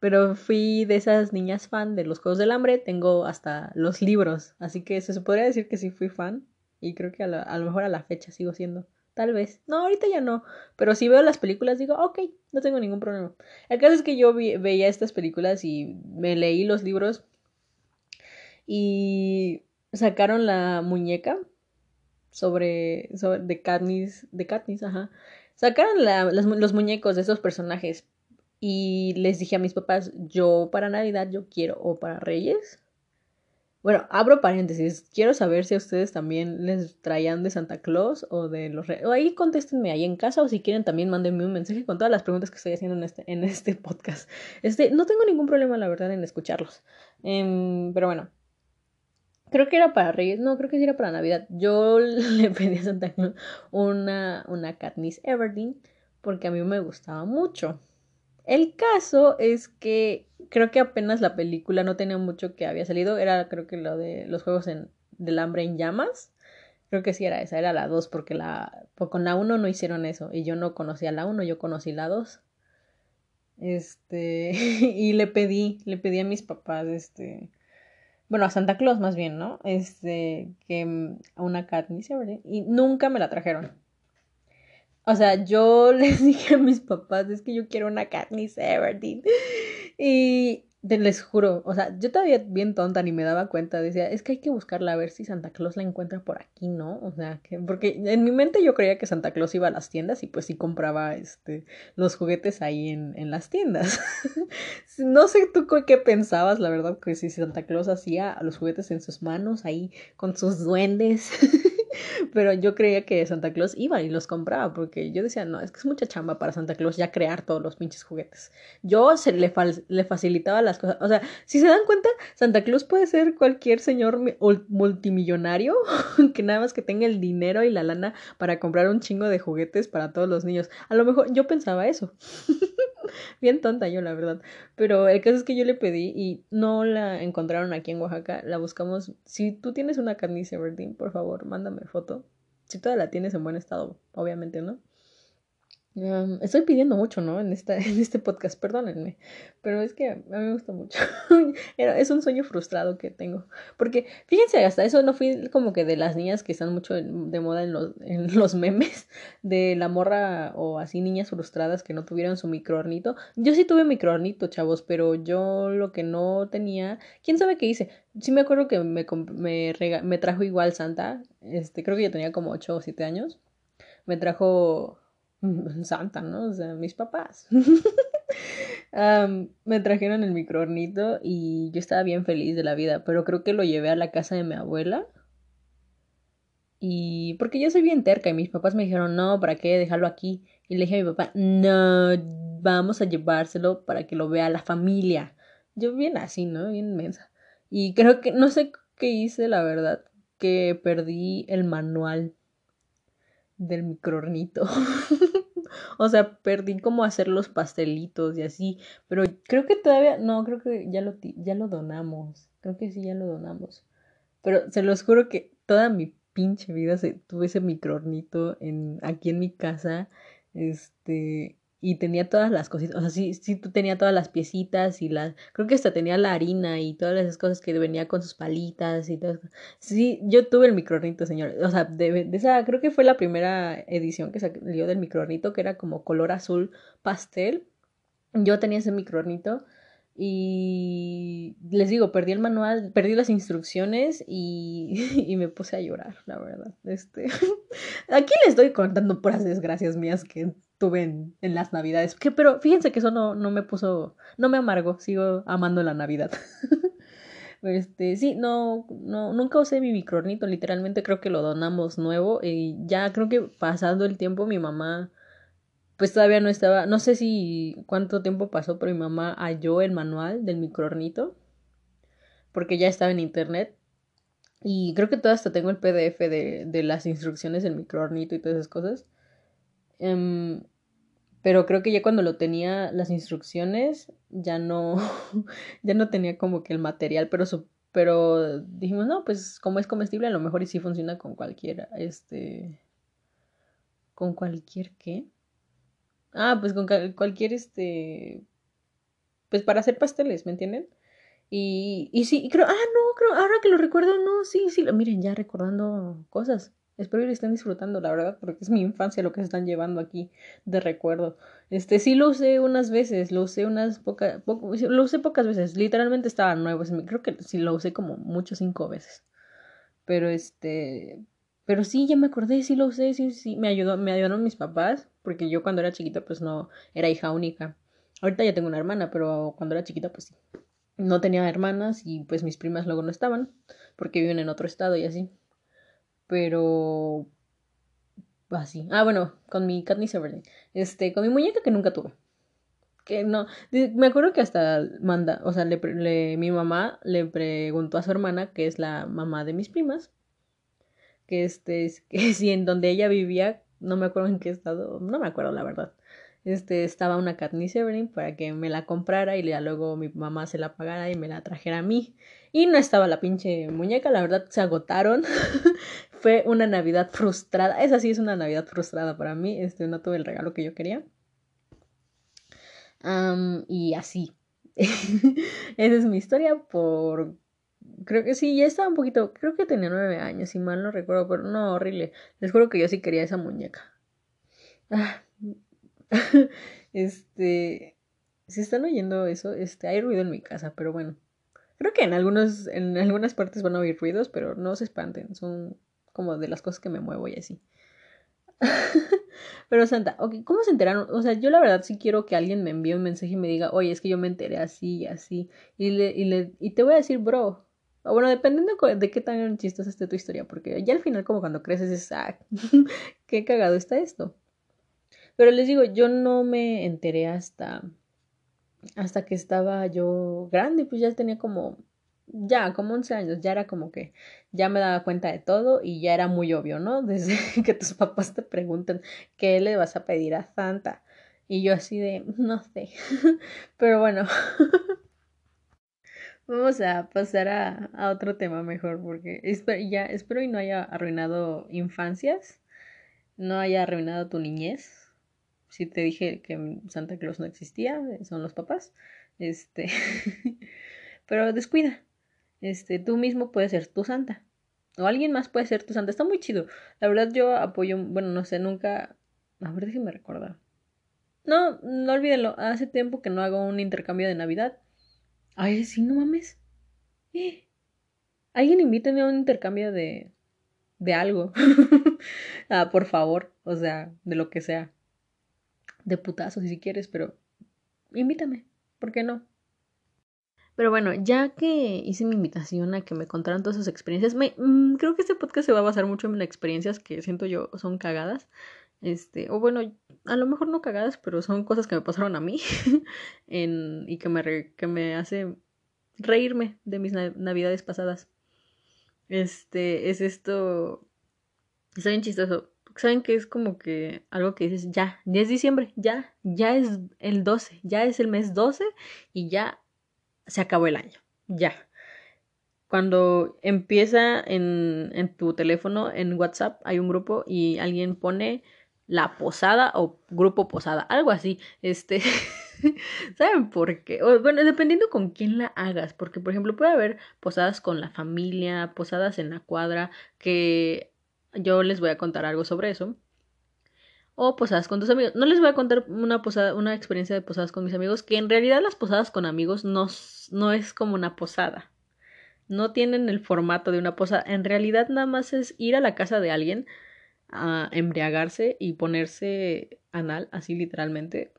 pero fui de esas niñas fan de los Juegos del Hambre, tengo hasta los libros, así que se podría decir que sí fui fan y creo que a, lo mejor a la fecha sigo siendo. Tal vez. No, ahorita ya no. Pero si veo las películas digo, ok, no tengo ningún problema. El caso es que yo veía estas películas y me leí los libros y sacaron la muñeca sobre, sobre de Katniss, de Katniss, ajá. Sacaron los muñecos de esos personajes y les dije a mis papás, yo para Navidad yo quiero o para Reyes. Bueno, abro paréntesis, quiero saber si a ustedes también les traían de Santa Claus o de los Reyes. O ahí contéstenme ahí en casa o si quieren también mándenme un mensaje con todas las preguntas que estoy haciendo en este, en este podcast. Este, no tengo ningún problema, la verdad, en escucharlos. Em, pero bueno, Creo que era para Reyes, no, creo que sí era para Navidad. Yo le pedí a Santa Claus una, una Katniss Everdeen porque a mí me gustaba mucho. El caso es que creo que apenas la película no tenía mucho que había salido. Era creo que lo de los juegos en, del hambre en llamas. Creo que sí era esa, era la 2 porque la, pues con la 1 no hicieron eso. Y yo no conocía la 1, yo conocí la 2. Este, y le pedí, le pedí a mis papás, este, bueno, a Santa Claus más bien, ¿no? Este, que mm, a una Katniss Everdeen y nunca me la trajeron. O sea, yo les dije a mis papás, es que yo quiero una Katniss Everdeen. Y les juro, o sea, yo todavía bien tonta ni me daba cuenta, decía, es que hay que buscarla a ver si Santa Claus la encuentra por aquí, ¿no? O sea, que, porque en mi mente yo creía que Santa Claus iba a las tiendas y pues sí compraba este, los juguetes ahí en, en las tiendas. no sé tú qué pensabas, la verdad, que si Santa Claus hacía los juguetes en sus manos ahí con sus duendes. Pero yo creía que Santa Claus iba y los compraba porque yo decía, no, es que es mucha chamba para Santa Claus ya crear todos los pinches juguetes. Yo se le, le facilitaba las cosas. O sea, si se dan cuenta, Santa Claus puede ser cualquier señor multimillonario que nada más que tenga el dinero y la lana para comprar un chingo de juguetes para todos los niños. A lo mejor yo pensaba eso. Bien tonta yo, la verdad. Pero el caso es que yo le pedí y no la encontraron aquí en Oaxaca. La buscamos. Si tú tienes una Katniss Everdeen, por favor, mándame foto. Si todavía la tienes en buen estado, obviamente, ¿no? Estoy pidiendo mucho, ¿no? En, esta, en este podcast, perdónenme, pero es que a mí me gusta mucho. es un sueño frustrado que tengo. Porque, fíjense, hasta eso no fui como que de las niñas que están mucho de moda en los, en los memes, de la morra o así niñas frustradas que no tuvieron su microornito. Yo sí tuve microornito, chavos, pero yo lo que no tenía, quién sabe qué hice. Sí me acuerdo que me, me, me trajo igual Santa, este, creo que yo tenía como 8 o 7 años. Me trajo Santa, ¿no? O sea, mis papás. me trajeron el microornito y yo estaba bien feliz de la vida, pero creo que lo llevé a la casa de mi abuela. Y porque yo soy bien terca y mis papás me dijeron, no, ¿para qué? Dejarlo aquí. Y le dije a mi papá, no, vamos a llevárselo para que lo vea la familia. Yo bien así, ¿no? Bien inmensa. Y creo que, no sé qué hice, la verdad, que perdí el manual del microornito. o sea, perdí como hacer los pastelitos y así, pero creo que todavía, no, creo que ya lo, ya lo donamos, creo que sí, ya lo donamos. Pero se los juro que toda mi pinche vida se, tuve ese microornito en, aquí en mi casa, este, y tenía todas las cositas, o sea, sí, sí tenía todas las piecitas y las, creo que hasta tenía la harina y todas esas cosas que venía con sus palitas y todo. Sí, yo tuve el microornito, señor, o sea, de, de, esa, creo que fue la primera edición que salió del microornito, que era como color azul pastel. Yo tenía ese microornito y les digo, perdí el manual, perdí las instrucciones y, y me puse a llorar, la verdad. Este, aquí les estoy contando puras desgracias mías que tuve en, en las navidades. Que, pero fíjense que eso no, no me puso, no me amargo, sigo amando la Navidad. este, sí, no, no, nunca usé mi micronito, literalmente creo que lo donamos nuevo y ya creo que pasando el tiempo mi mamá, pues todavía no estaba, no sé si cuánto tiempo pasó, pero mi mamá halló el manual del microornito porque ya estaba en internet y creo que todavía tengo el PDF de, de las instrucciones del microornito y todas esas cosas. Em, pero creo que ya cuando lo tenía las instrucciones, ya no, ya no tenía como que el material, pero pero dijimos, no, pues como es comestible, a lo mejor y sí funciona con cualquiera, este, con cualquier qué. Ah, pues con cualquier, este, pues para hacer pasteles, ¿me entienden? Y, y sí, creo, ah, no, creo, ahora que lo recuerdo, no, sí, sí, miren, ya recordando cosas. Espero que lo estén disfrutando, la verdad, porque es mi infancia lo que se están llevando aquí de recuerdo. Este, sí lo usé unas veces, lo usé unas pocas, lo usé pocas veces, literalmente estaba nuevo, creo que sí lo usé como mucho cinco veces. Pero este, pero sí, ya me acordé, sí lo usé, sí, sí, me ayudó, me ayudaron mis papás, porque yo cuando era chiquita pues no, era hija única. Ahorita ya tengo una hermana, pero cuando era chiquita pues sí. No tenía hermanas y pues mis primas luego no estaban, porque viven en otro estado y así pero así. Ah, bueno, con mi Katniss Everdeen. Este, con mi muñeca que nunca tuve. Que no, me acuerdo que hasta manda, o sea, le, mi mamá le preguntó a su hermana, que es la mamá de mis primas, que este, que si en donde ella vivía, no me acuerdo en qué estado, no me acuerdo la verdad, este, estaba una Katniss Everdeen para que me la comprara y luego mi mamá se la pagara y me la trajera a mí. Y no estaba la pinche muñeca, la verdad se agotaron. Fue una Navidad frustrada. Esa sí es una Navidad frustrada para mí. Este, no tuve el regalo que yo quería. y así. Esa es mi historia por... Creo que sí, ya estaba un poquito... Creo que tenía nueve años, si mal no recuerdo, pero no, horrible. Les juro que yo sí quería esa muñeca. Ah. este... Si están oyendo eso, este, hay ruido en mi casa, pero bueno. Creo que en algunos, en algunas partes van a oír ruidos, pero no se espanten, son como de las cosas que me muevo y así. Pero Santa, okay, ¿cómo se enteraron? O sea, yo la verdad sí quiero que alguien me envíe un mensaje y me diga, oye, es que yo me enteré así y así. Y, le, y, le, y te voy a decir, bro. Bueno, dependiendo de qué tan chistosa esté tu historia, porque ya al final como cuando creces es, ah, qué cagado está esto. Pero les digo, yo no me enteré hasta, hasta que estaba yo grande, pues ya tenía como ya, como 11 años, ya era como que ya me daba cuenta de todo y ya era muy obvio, ¿no? Desde que tus papás te preguntan qué le vas a pedir a Santa. Y yo así de, no sé. Pero bueno, vamos a pasar a, a, otro tema mejor porque espero, ya, espero y no haya arruinado infancias, no haya arruinado tu niñez. Si te dije que Santa Claus no existía, son los papás. Este, pero descuida. Este, tú mismo puedes ser tu santa. O alguien más puede ser tu santa. Está muy chido. La verdad yo apoyo, bueno, no sé, nunca... A ver, déjenme recordar. No, no olvídenlo. Hace tiempo que no hago un intercambio de Navidad. Ay, sí, no mames. ¿Eh? Alguien invítame a un intercambio de... de algo. ah, por favor. O sea, de lo que sea. De putazo si quieres, pero... Invítame. ¿Por qué no? Pero bueno, ya que hice mi invitación a que me contaran todas esas experiencias, me, mm, creo que este podcast se va a basar mucho en experiencias que siento yo son cagadas. Este, o bueno, a lo mejor no cagadas, pero son cosas que me pasaron a mí en, y que me, que me hace reírme de mis navidades pasadas. Este, es esto. Está bien chistoso. Saben que es como que algo que dices, ya, ya es diciembre, ya, ya es el 12, ya es el mes 12 y ya se acabó el año, ya. Cuando empieza en, en tu teléfono, en WhatsApp, hay un grupo y alguien pone la posada o grupo posada, algo así. Este, ¿saben por qué? bueno, dependiendo con quién la hagas, porque por ejemplo puede haber posadas con la familia, posadas en la cuadra, que yo les voy a contar algo sobre eso. O posadas con tus amigos. No les voy a contar una posada, una experiencia de posadas con mis amigos, que en realidad las posadas con amigos no, no es como una posada. No tienen el formato de una posada. En realidad nada más es ir a la casa de alguien a embriagarse y ponerse anal, así literalmente,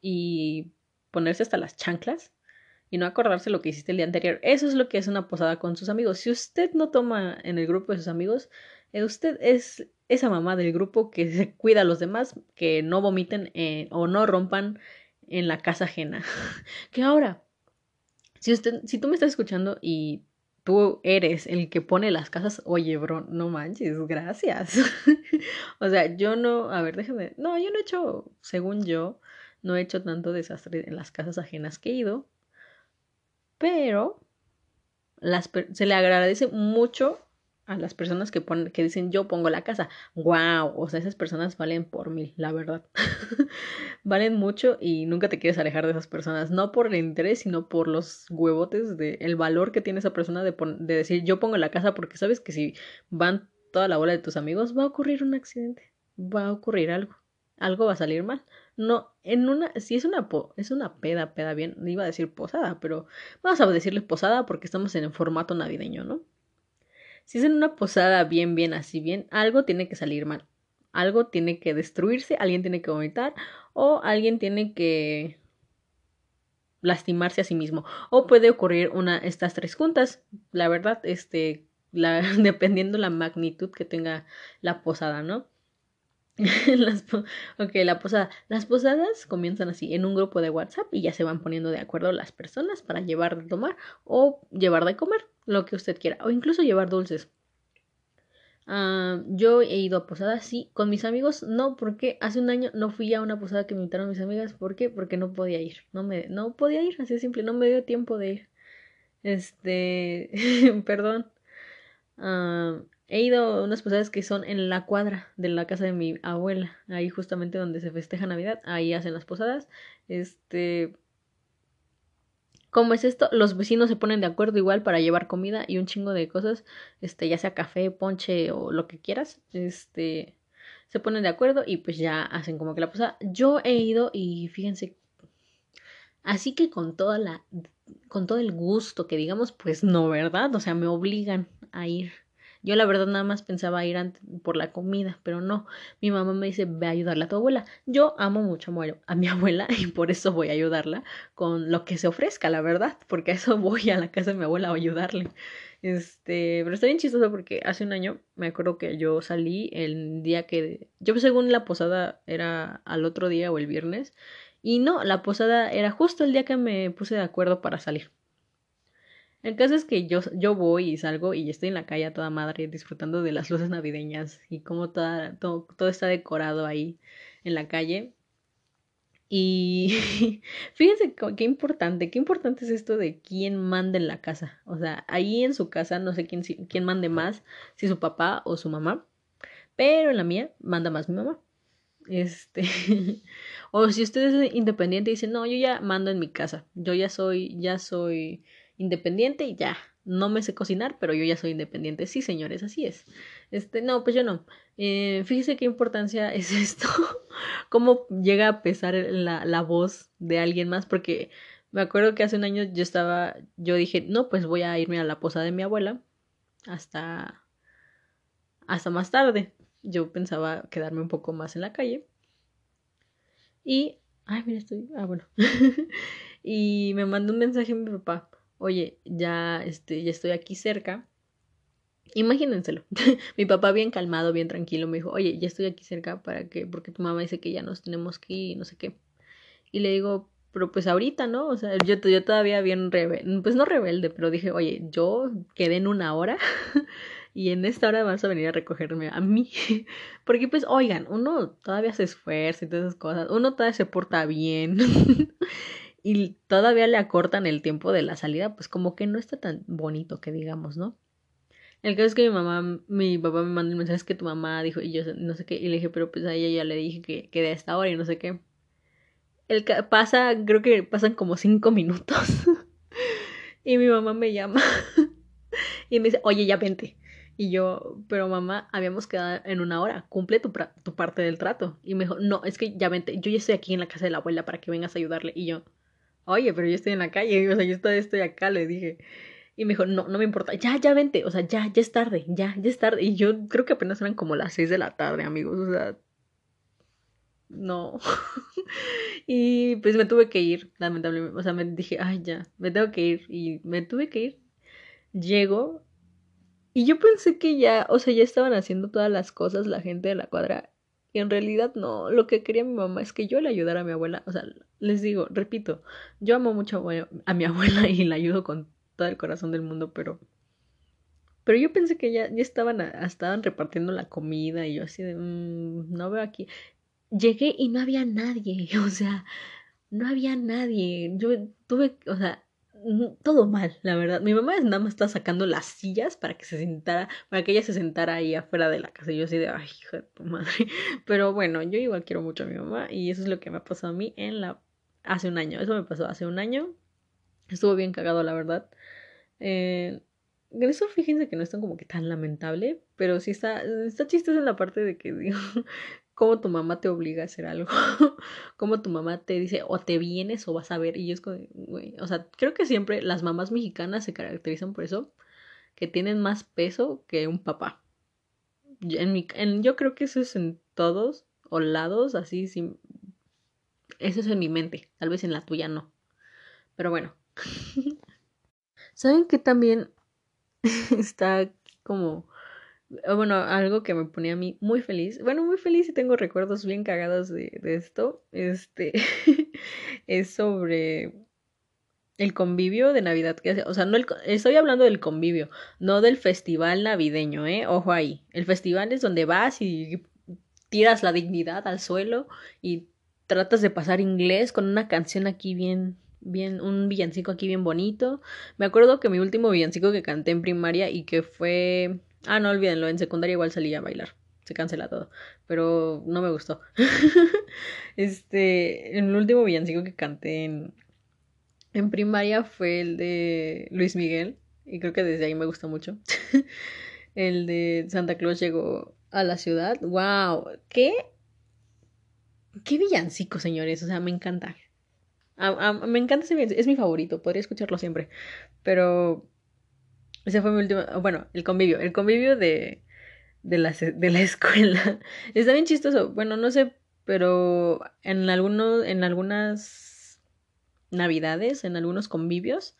y ponerse hasta las chanclas y no acordarse lo que hiciste el día anterior. Eso es lo que es una posada con sus amigos. Si usted no toma en el grupo de sus amigos, usted es esa mamá del grupo que se cuida a los demás, que no vomiten eh, o no rompan en la casa ajena. que ahora, si usted, si tú me estás escuchando y tú eres el que pone las casas, oye, bro, no manches, gracias. o sea, yo no, a ver, déjame, no, yo no he hecho, según yo, no he hecho tanto desastre en las casas ajenas que he ido, pero las, se le agradece mucho a las personas que ponen, que dicen yo pongo la casa. Wow, o sea, esas personas valen por mil, la verdad. valen mucho y nunca te quieres alejar de esas personas, no por el interés, sino por los huevotes de el valor que tiene esa persona de, de decir yo pongo la casa porque sabes que si van toda la bola de tus amigos va a ocurrir un accidente, va a ocurrir algo, algo va a salir mal. No, en una, si es una po, es una peda, peda bien, iba a decir posada, pero vamos a decirle posada porque estamos en el formato navideño, ¿no? Si es en una posada bien, bien, así bien, algo tiene que salir mal. Algo tiene que destruirse, alguien tiene que vomitar o alguien tiene que lastimarse a sí mismo. O puede ocurrir una, estas tres juntas. La verdad, este, dependiendo la magnitud que tenga la posada, ¿no? Las, ok, la posada. Las posadas comienzan así, en un grupo de WhatsApp y ya se van poniendo de acuerdo las personas para llevar de tomar o llevar de comer, lo que usted quiera, o incluso llevar dulces. Ah, yo he ido a posadas, sí, con mis amigos no, porque hace un año no fui a una posada que me invitaron mis amigas, ¿por qué? Porque no podía ir, no me, no podía ir, así de simple, no me dio tiempo de ir. Este, perdón. Ah, He ido a unas posadas que son en la cuadra de la casa de mi abuela, ahí justamente donde se festeja Navidad, ahí hacen las posadas. Este, ¿Cómo es esto? Los vecinos se ponen de acuerdo igual para llevar comida y un chingo de cosas, este, ya sea café, ponche o lo que quieras, este, se ponen de acuerdo y pues ya hacen como que la posada. Yo he ido y fíjense, así que con toda la, con todo el gusto que digamos, pues no, ¿verdad? O sea, me obligan a ir yo la verdad nada más pensaba ir por la comida, pero no. Mi mamá me dice, ve a ayudarle a tu abuela. Yo amo mucho a mi abuela y por eso voy a ayudarla con lo que se ofrezca, la verdad, porque a eso voy a la casa de mi abuela a ayudarle. Este, pero está bien chistoso porque hace un año me acuerdo que yo salí el día que yo según la posada era al otro día o el viernes y no, la posada era justo el día que me puse de acuerdo para salir. El caso es que yo, yo voy y salgo y estoy en la calle a toda madre disfrutando de las luces navideñas y cómo toda, todo, todo está decorado ahí en la calle. Y fíjense qué importante, qué importante es esto de quién manda en la casa. O sea, ahí en su casa no sé quién, quién mande más, si su papá o su mamá, pero en la mía manda más mi mamá. Este, o si usted es independiente y dice, no, yo ya mando en mi casa, yo ya soy, ya soy independiente y ya, no me sé cocinar, pero yo ya soy independiente. Sí, señores, así es. Este, no, pues yo no. Eh, fíjese qué importancia es esto, cómo llega a pesar la, la voz de alguien más, porque me acuerdo que hace un año yo estaba, yo dije, no, pues voy a irme a la posada de mi abuela hasta, hasta más tarde. Yo pensaba quedarme un poco más en la calle. Y, ay, mira, estoy, ah, bueno. y me mandó un mensaje a mi papá oye, ya, este, ya estoy aquí cerca. Imagínenselo. Mi papá bien calmado, bien tranquilo, me dijo, oye, ya estoy aquí cerca para que, porque tu mamá dice que ya nos tenemos que ir no sé qué. Y le digo, pero pues ahorita, ¿no? O sea, yo, yo todavía bien rebelde, pues no rebelde, pero dije, oye, yo quedé en una hora y en esta hora vas a venir a recogerme a mí. Porque pues, oigan, uno todavía se esfuerza y todas esas cosas, uno todavía se porta bien. Y todavía le acortan el tiempo de la salida, pues como que no está tan bonito que digamos, ¿no? El caso es que mi mamá, mi papá me mandó un mensaje que tu mamá dijo, y yo no sé qué, y le dije, pero pues a ella ya le dije que, que de esta hora y no sé qué. El pasa, creo que pasan como cinco minutos. y mi mamá me llama y me dice, oye, ya vente. Y yo, pero mamá, habíamos quedado en una hora, cumple tu, tu parte del trato. Y me dijo, no, es que ya vente, yo ya estoy aquí en la casa de la abuela para que vengas a ayudarle. Y yo, oye, pero yo estoy en la calle, o sea, yo estoy, acá, le dije. Y me dijo, no, no me importa, ya, ya vente, o sea, ya, ya es tarde, ya, ya es tarde. Y yo creo que apenas eran como las seis de la tarde, amigos, o sea, no. y pues me tuve que ir, lamentablemente, o sea, me dije, ay, ya, me tengo que ir. Y me tuve que ir. Llego. Y yo pensé que ya, o sea, ya estaban haciendo todas las cosas la gente de la cuadra. Y en realidad no, lo que quería mi mamá es que yo le ayudara a mi abuela. O sea, les digo, repito, yo amo mucho a mi abuela y la ayudo con todo el corazón del mundo, pero... Pero yo pensé que ya, ya estaban, estaban repartiendo la comida y yo así de, mmm, no veo aquí. Llegué y no había nadie, o sea, no había nadie. Yo tuve, o sea, todo mal, la verdad. Mi mamá nada más está sacando las sillas para que se sentara, para que ella se sentara ahí afuera de la casa. Y yo así de, ay, hija de tu madre. Pero bueno, yo igual quiero mucho a mi mamá y eso es lo que me ha pasado a mí en la... hace un año. Eso me pasó hace un año. Estuvo bien cagado, la verdad. Eh, eso fíjense que no es tan como que tan lamentable, pero sí está, está chistoso en la parte de que digo, cómo tu mamá te obliga a hacer algo, cómo tu mamá te dice o te vienes o vas a ver y es como, güey, o sea, creo que siempre las mamás mexicanas se caracterizan por eso, que tienen más peso que un papá. En mi, yo creo que eso es en todos o lados, así, sin, eso es en mi mente, tal vez en la tuya no, pero bueno. ¿Saben que también está como Ah, bueno, algo que me ponía a mí muy feliz, bueno, muy feliz y tengo recuerdos bien cagados de, esto, este, es sobre el convivio de Navidad que o sea, no el, estoy hablando del convivio, no del festival navideño, eh, ojo ahí, el festival es donde vas y tiras la dignidad al suelo y tratas de pasar inglés con una canción aquí bien bien, un villancico aquí bien bonito. Me acuerdo que mi último villancico que canté en primaria y que fue Ah, no olvídenlo, en secundaria igual salía a bailar. Se cancela todo. Pero no me gustó. este, el último villancico que canté en, en primaria fue el de Luis Miguel. Y creo que desde ahí me gustó mucho. el de Santa Claus llegó a la ciudad. ¡Wow! ¿Qué? ¿Qué villancico, señores? O sea, me encanta. me encanta ese villancico. Es mi favorito. Podría escucharlo siempre. Pero ese fue mi último, bueno, el convivio, el convivio de, de, la, de la escuela. Está bien chistoso. Bueno, no sé, pero en, algunos, en algunas navidades, en algunos convivios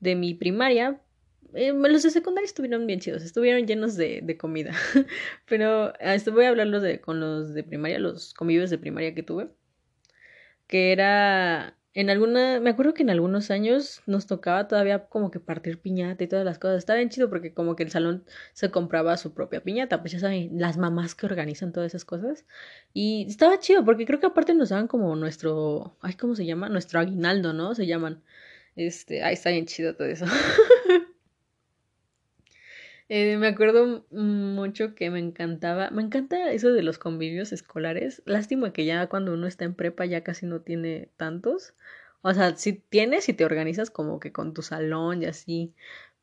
de mi primaria, eh, los de secundaria estuvieron bien chidos, estuvieron llenos de, de comida. pero esto voy a hablarlos de, con los de primaria, los convivios de primaria que tuve. Que era en alguna, me acuerdo que en algunos años nos tocaba todavía como que partir piñata y todas las cosas. Estaba bien chido porque como que el salón se compraba su propia piñata, pues ya saben, las mamás que organizan todas esas cosas. Y estaba chido porque creo que aparte nos daban como nuestro, ay, ¿cómo se llama? Nuestro aguinaldo, ¿no? Se llaman. Este, ay, está bien chido todo eso. Eh, me acuerdo mucho que me encantaba, me encanta eso de los convivios escolares. Lástima que ya cuando uno está en prepa ya casi no tiene tantos. O sea, si tienes y te organizas como que con tu salón y así,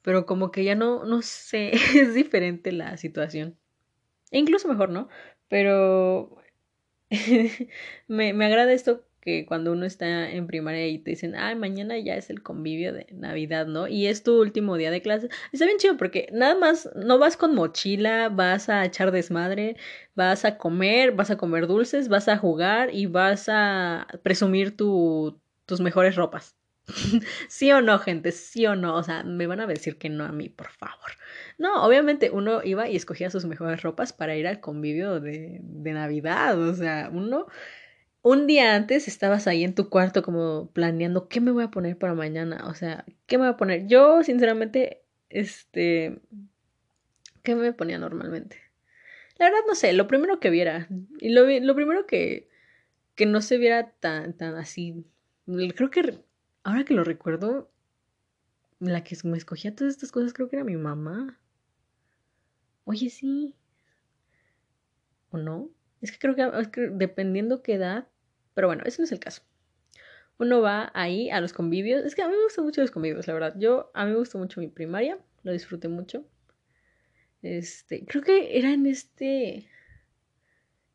pero como que ya no, no sé, es diferente la situación. E incluso mejor, ¿no? Pero me, me agrada esto que cuando uno está en primaria y te dicen, ay, mañana ya es el convivio de Navidad, ¿no? Y es tu último día de clase. Está bien chido porque nada más no vas con mochila, vas a echar desmadre, vas a comer, vas a comer dulces, vas a jugar y vas a presumir tu, tus mejores ropas. ¿Sí o no, gente? ¿Sí o no? O sea, me van a decir que no a mí, por favor. No, obviamente uno iba y escogía sus mejores ropas para ir al convivio de, de Navidad. O sea, uno un día antes estabas ahí en tu cuarto como planeando qué me voy a poner para mañana, o sea, qué me voy a poner. Yo, sinceramente, este, ¿qué me ponía normalmente? La verdad no sé, lo primero que viera, y lo, lo primero que, que no se viera tan, tan así, creo que, ahora que lo recuerdo, la que me escogía todas estas cosas creo que era mi mamá. Oye, sí. ¿O no? Es que creo que, es que dependiendo qué edad, pero bueno, ese no es el caso. Uno va ahí a los convivios. Es que a mí me gustan mucho los convivios, la verdad. Yo, a mí me gustó mucho mi primaria, lo disfruté mucho. Este, creo que era en este...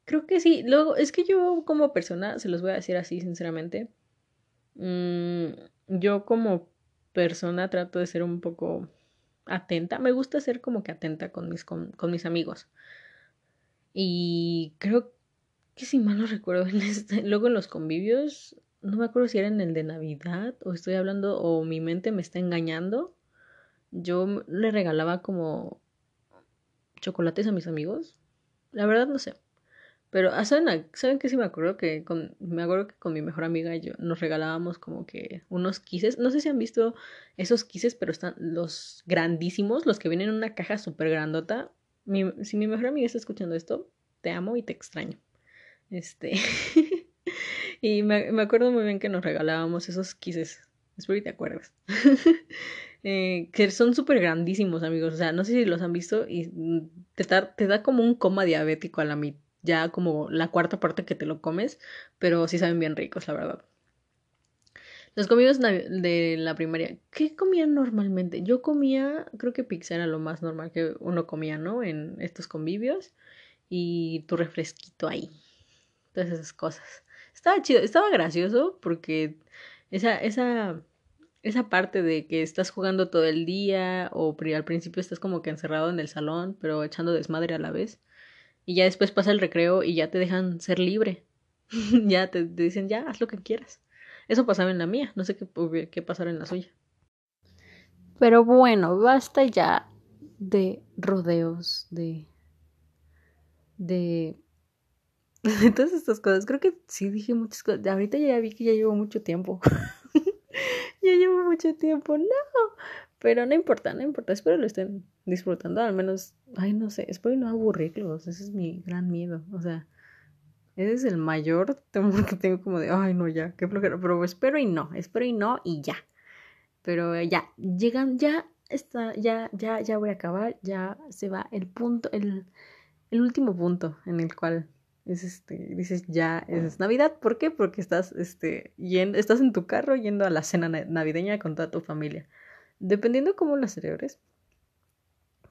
Creo que sí. Luego, es que yo como persona, se los voy a decir así, sinceramente. Mm, yo como persona trato de ser un poco atenta. Me gusta ser como que atenta con mis, con, con mis amigos. Y creo que si mal no recuerdo, en este, luego en los convivios, no me acuerdo si era en el de Navidad o estoy hablando o mi mente me está engañando. Yo le regalaba como chocolates a mis amigos. La verdad no sé. Pero ah, ¿saben, ¿saben que sí me acuerdo que con, me acuerdo que con mi mejor amiga yo nos regalábamos como que unos quises. No sé si han visto esos quises, pero están los grandísimos, los que vienen en una caja súper grandota. si mi mejor amiga está escuchando esto, te amo y te extraño. Este. y me, me, acuerdo muy bien que nos regalábamos esos quises. Espero que te acuerdas. eh, que son súper grandísimos, amigos. O sea, no sé si los han visto y te da, te da como un coma diabético a la mitad. Ya como la cuarta parte que te lo comes, pero sí saben bien ricos, la verdad. Los comidos de la primaria, ¿qué comían normalmente? Yo comía, creo que pizza era lo más normal que uno comía, ¿no? En estos convivios. Y tu refresquito ahí todas esas cosas. Estaba chido, estaba gracioso porque esa, esa, esa parte de que estás jugando todo el día o al principio estás como que encerrado en el salón, pero echando desmadre a la vez. Y ya después pasa el recreo y ya te dejan ser libre. ya te, dicen, ya, haz lo que quieras. Eso pasaba en la mía, no sé qué, qué en la suya. Pero bueno, basta ya de rodeos, de... de todas estas cosas. Creo que sí dije muchas cosas. Ahorita ya vi que ya llevo mucho tiempo. ya llevo mucho tiempo. No. Pero no importa, no importa. Espero lo estén disfrutando. Al menos, ay, no sé. Espero no aburrirlos. Ese es mi gran miedo. O sea, ese es el mayor temor que tengo como de, ay, no, ya, qué flojera. Pero espero y no. Espero y no y ya. Pero ya, llegan, ya está, ya, ya, ya voy a acabar. Ya se va el punto, el, el último punto en el cual es este, dices ya es Navidad, ¿por qué? Porque estás, este, yendo, estás en tu carro yendo a la cena navideña con toda tu familia. Dependiendo cómo la celebres.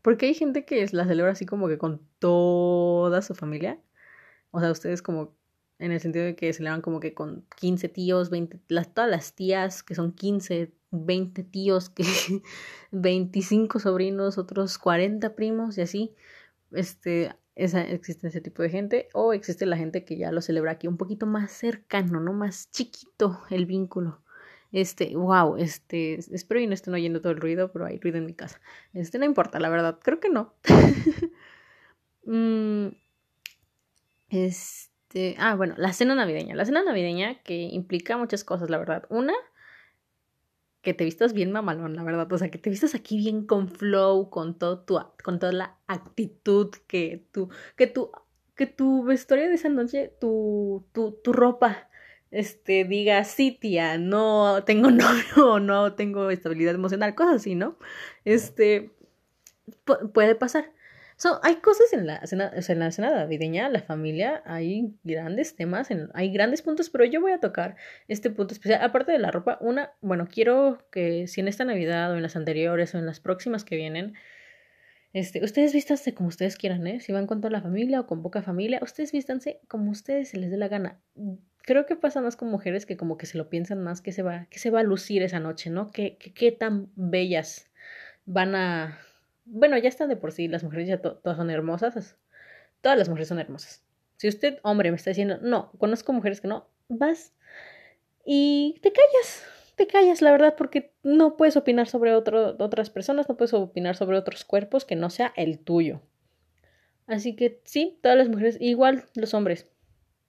Porque hay gente que la celebra así como que con toda su familia. O sea, ustedes como en el sentido de que celebran como que con 15 tíos, 20, las, todas las tías que son 15, 20 tíos, que 25 sobrinos, otros 40 primos y así. Este, esa, existe ese tipo de gente o existe la gente que ya lo celebra aquí un poquito más cercano, ¿no? Más chiquito el vínculo. Este, wow, este, espero y no estén oyendo todo el ruido, pero hay ruido en mi casa. Este, no importa, la verdad, creo que no. mm, este, ah, bueno, la cena navideña. La cena navideña que implica muchas cosas, la verdad. Una, que te vistas bien mamalón, la verdad. O sea, que te vistas aquí bien con flow, con todo tu, con toda la actitud que tu, que tu, que tu vestuario de esa noche, tu, tu, tu ropa, este, diga, sí, tía, no tengo novio o no tengo estabilidad emocional, cosas así, ¿no? Este, puede pasar. So, hay cosas en la, cena, en la cena navideña, la familia, hay grandes temas, hay grandes puntos, pero yo voy a tocar este punto especial. Aparte de la ropa, una, bueno, quiero que si en esta Navidad o en las anteriores o en las próximas que vienen, este, ustedes vístanse como ustedes quieran, ¿eh? Si van con toda la familia o con poca familia, ustedes vístanse como ustedes se les dé la gana. Creo que pasa más con mujeres que como que se lo piensan más que se va, que se va a lucir esa noche, ¿no? Que, qué tan bellas van a, bueno, ya está de por sí, las mujeres ya todas son hermosas. Todas las mujeres son hermosas. Si usted, hombre, me está diciendo, no, conozco mujeres que no, vas y te callas, te callas, la verdad, porque no puedes opinar sobre otras personas, no puedes opinar sobre otros cuerpos que no sea el tuyo. Así que sí, todas las mujeres, igual los hombres.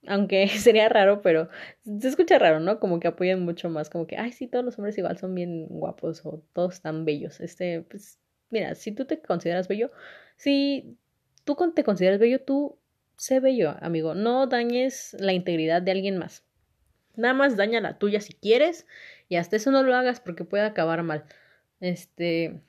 Aunque sería raro, pero se escucha raro, ¿no? Como que apoyan mucho más, como que, ay, sí, todos los hombres igual son bien guapos o todos tan bellos. Este, pues mira, si tú te consideras bello, si tú te consideras bello, tú sé bello, amigo. No dañes la integridad de alguien más. Nada más daña la tuya si quieres y hasta eso no lo hagas porque puede acabar mal. Este,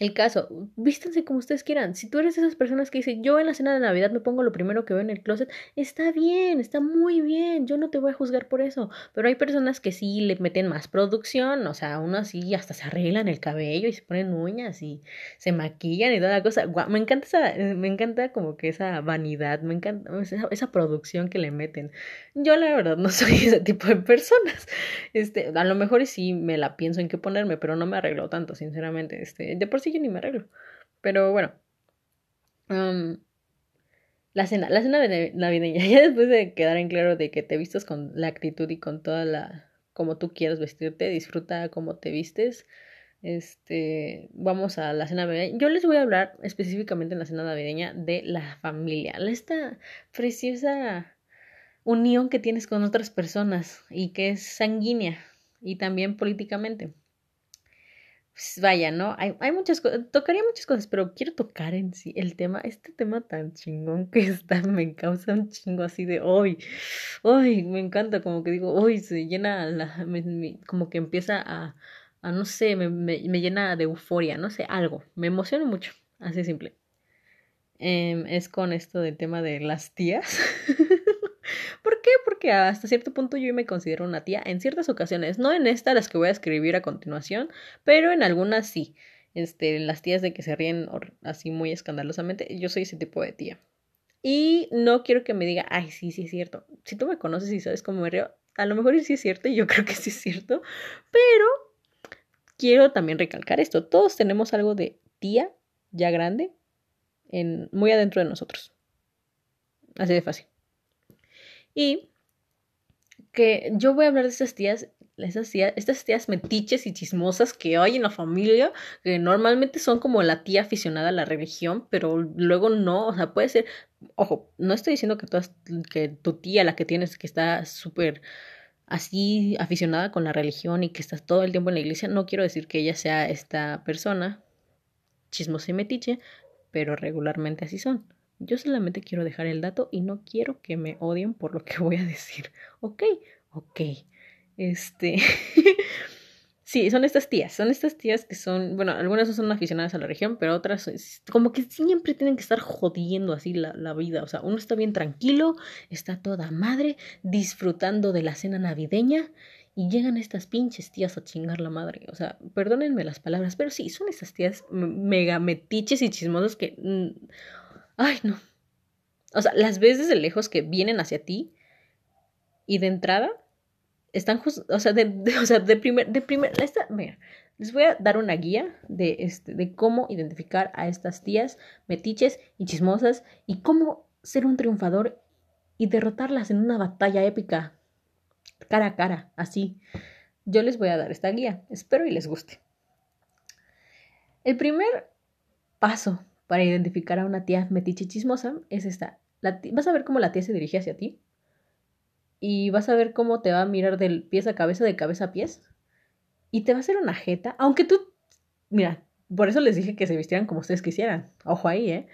el caso, vístanse como ustedes quieran. Si tú eres de esas personas que dicen, yo en la cena de Navidad me pongo lo primero que veo en el closet, está bien, está muy bien, yo no te voy a juzgar por eso. Pero hay personas que sí le meten más producción, o sea, uno así hasta se arreglan el cabello y se ponen uñas y se maquillan y toda la cosa. me encanta esa, me encanta como que esa vanidad, me encanta esa, esa producción que le meten. Yo la verdad no soy ese tipo de personas. Este, a lo mejor sí me la pienso en qué ponerme, pero no me arreglo tanto, sinceramente. Este, de por sí yo ni me arreglo. Pero bueno. la cena, la cena de navideña, ya después de quedar en claro de que te vistas con la actitud y con toda la como tú quieras vestirte, disfruta cómo te vistes. Este, vamos a la cena navideña. Yo les voy a hablar específicamente en la cena navideña de la familia, esta preciosa unión que tienes con otras personas y que es sanguínea y también políticamente. Pues, vaya, ¿no? Hay, hay muchas cosas, tocaría muchas cosas, pero quiero tocar en sí el tema, este tema tan chingón que está, me causa un chingo así de hoy, hoy, me encanta, como que digo, hoy se llena, la, como que empieza a, a no sé, me, me, me, llena de euforia, no sé, algo, me emociona mucho, así simple. Eh, es con esto del tema de las tías. ¿Por qué? Porque hasta cierto punto yo me considero una tía en ciertas ocasiones, no en esta las que voy a escribir a continuación, pero en algunas sí. Este, las tías de que se ríen así muy escandalosamente, yo soy ese tipo de tía. Y no quiero que me diga, ay, sí, sí es cierto. Si tú me conoces y sabes cómo me río, a lo mejor sí es cierto y yo creo que sí es cierto, pero quiero también recalcar esto. Todos tenemos algo de tía ya grande en, muy adentro de nosotros. Así de fácil. Y que yo voy a hablar de esas tías, esas tías, estas tías metiches y chismosas que hay en la familia, que normalmente son como la tía aficionada a la religión, pero luego no, o sea, puede ser, ojo, no estoy diciendo que, todas, que tu tía, la que tienes, que está súper así aficionada con la religión y que estás todo el tiempo en la iglesia, no quiero decir que ella sea esta persona chismosa y metiche, pero regularmente así son. Yo solamente quiero dejar el dato y no quiero que me odien por lo que voy a decir. Ok, ok. Este. sí, son estas tías. Son estas tías que son. Bueno, algunas son aficionadas a la región, pero otras como que siempre tienen que estar jodiendo así la, la vida. O sea, uno está bien tranquilo, está toda madre, disfrutando de la cena navideña. Y llegan estas pinches tías a chingar la madre. O sea, perdónenme las palabras, pero sí, son estas tías mega metiches y chismosas que. Mm, Ay, no. O sea, las ves desde lejos que vienen hacia ti y de entrada están o sea, de, o sea, de primer, de primer, esta, mira, les voy a dar una guía de, este, de cómo identificar a estas tías metiches y chismosas y cómo ser un triunfador y derrotarlas en una batalla épica cara a cara, así. Yo les voy a dar esta guía, espero y les guste. El primer paso para identificar a una tía metiche chismosa es esta. vas a ver cómo la tía se dirige hacia ti y vas a ver cómo te va a mirar del pies a cabeza, de cabeza a pies y te va a hacer una jeta, aunque tú, mira, por eso les dije que se vistieran como ustedes quisieran, ojo ahí, ¿eh?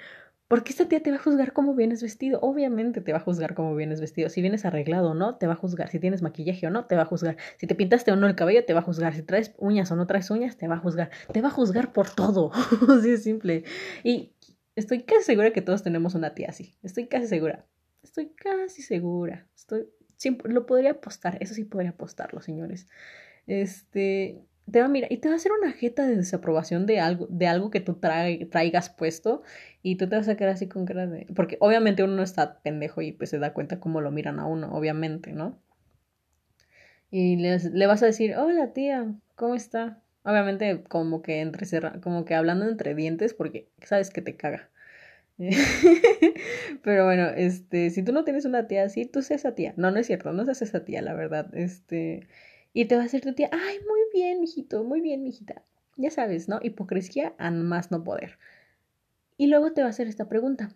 Porque esta tía te va a juzgar cómo vienes vestido. Obviamente te va a juzgar cómo vienes vestido. Si vienes arreglado o no, te va a juzgar. Si tienes maquillaje o no, te va a juzgar. Si te pintaste o no el cabello, te va a juzgar. Si traes uñas o no traes uñas, te va a juzgar. Te va a juzgar por todo. así es simple. Y estoy casi segura que todos tenemos una tía así. Estoy casi segura. Estoy casi segura. Estoy siempre lo podría apostar. Eso sí podría apostarlo, señores. Este, te va a mirar y te va a hacer una jeta de desaprobación de algo, de algo que tú traigas puesto y tú te vas a quedar así con cara de... Porque obviamente uno no está pendejo y pues se da cuenta cómo lo miran a uno, obviamente, ¿no? Y le vas a decir, hola tía, ¿cómo está? Obviamente como que entre como que hablando entre dientes porque sabes que te caga. Pero bueno, este, si tú no tienes una tía así, tú seas esa tía. No, no es cierto, no seas esa tía, la verdad. Este, y te va a decir tu tía, ay, muy bien, mijito, muy bien, mijita. Ya sabes, ¿no? Hipocresía a más no poder. Y luego te va a hacer esta pregunta.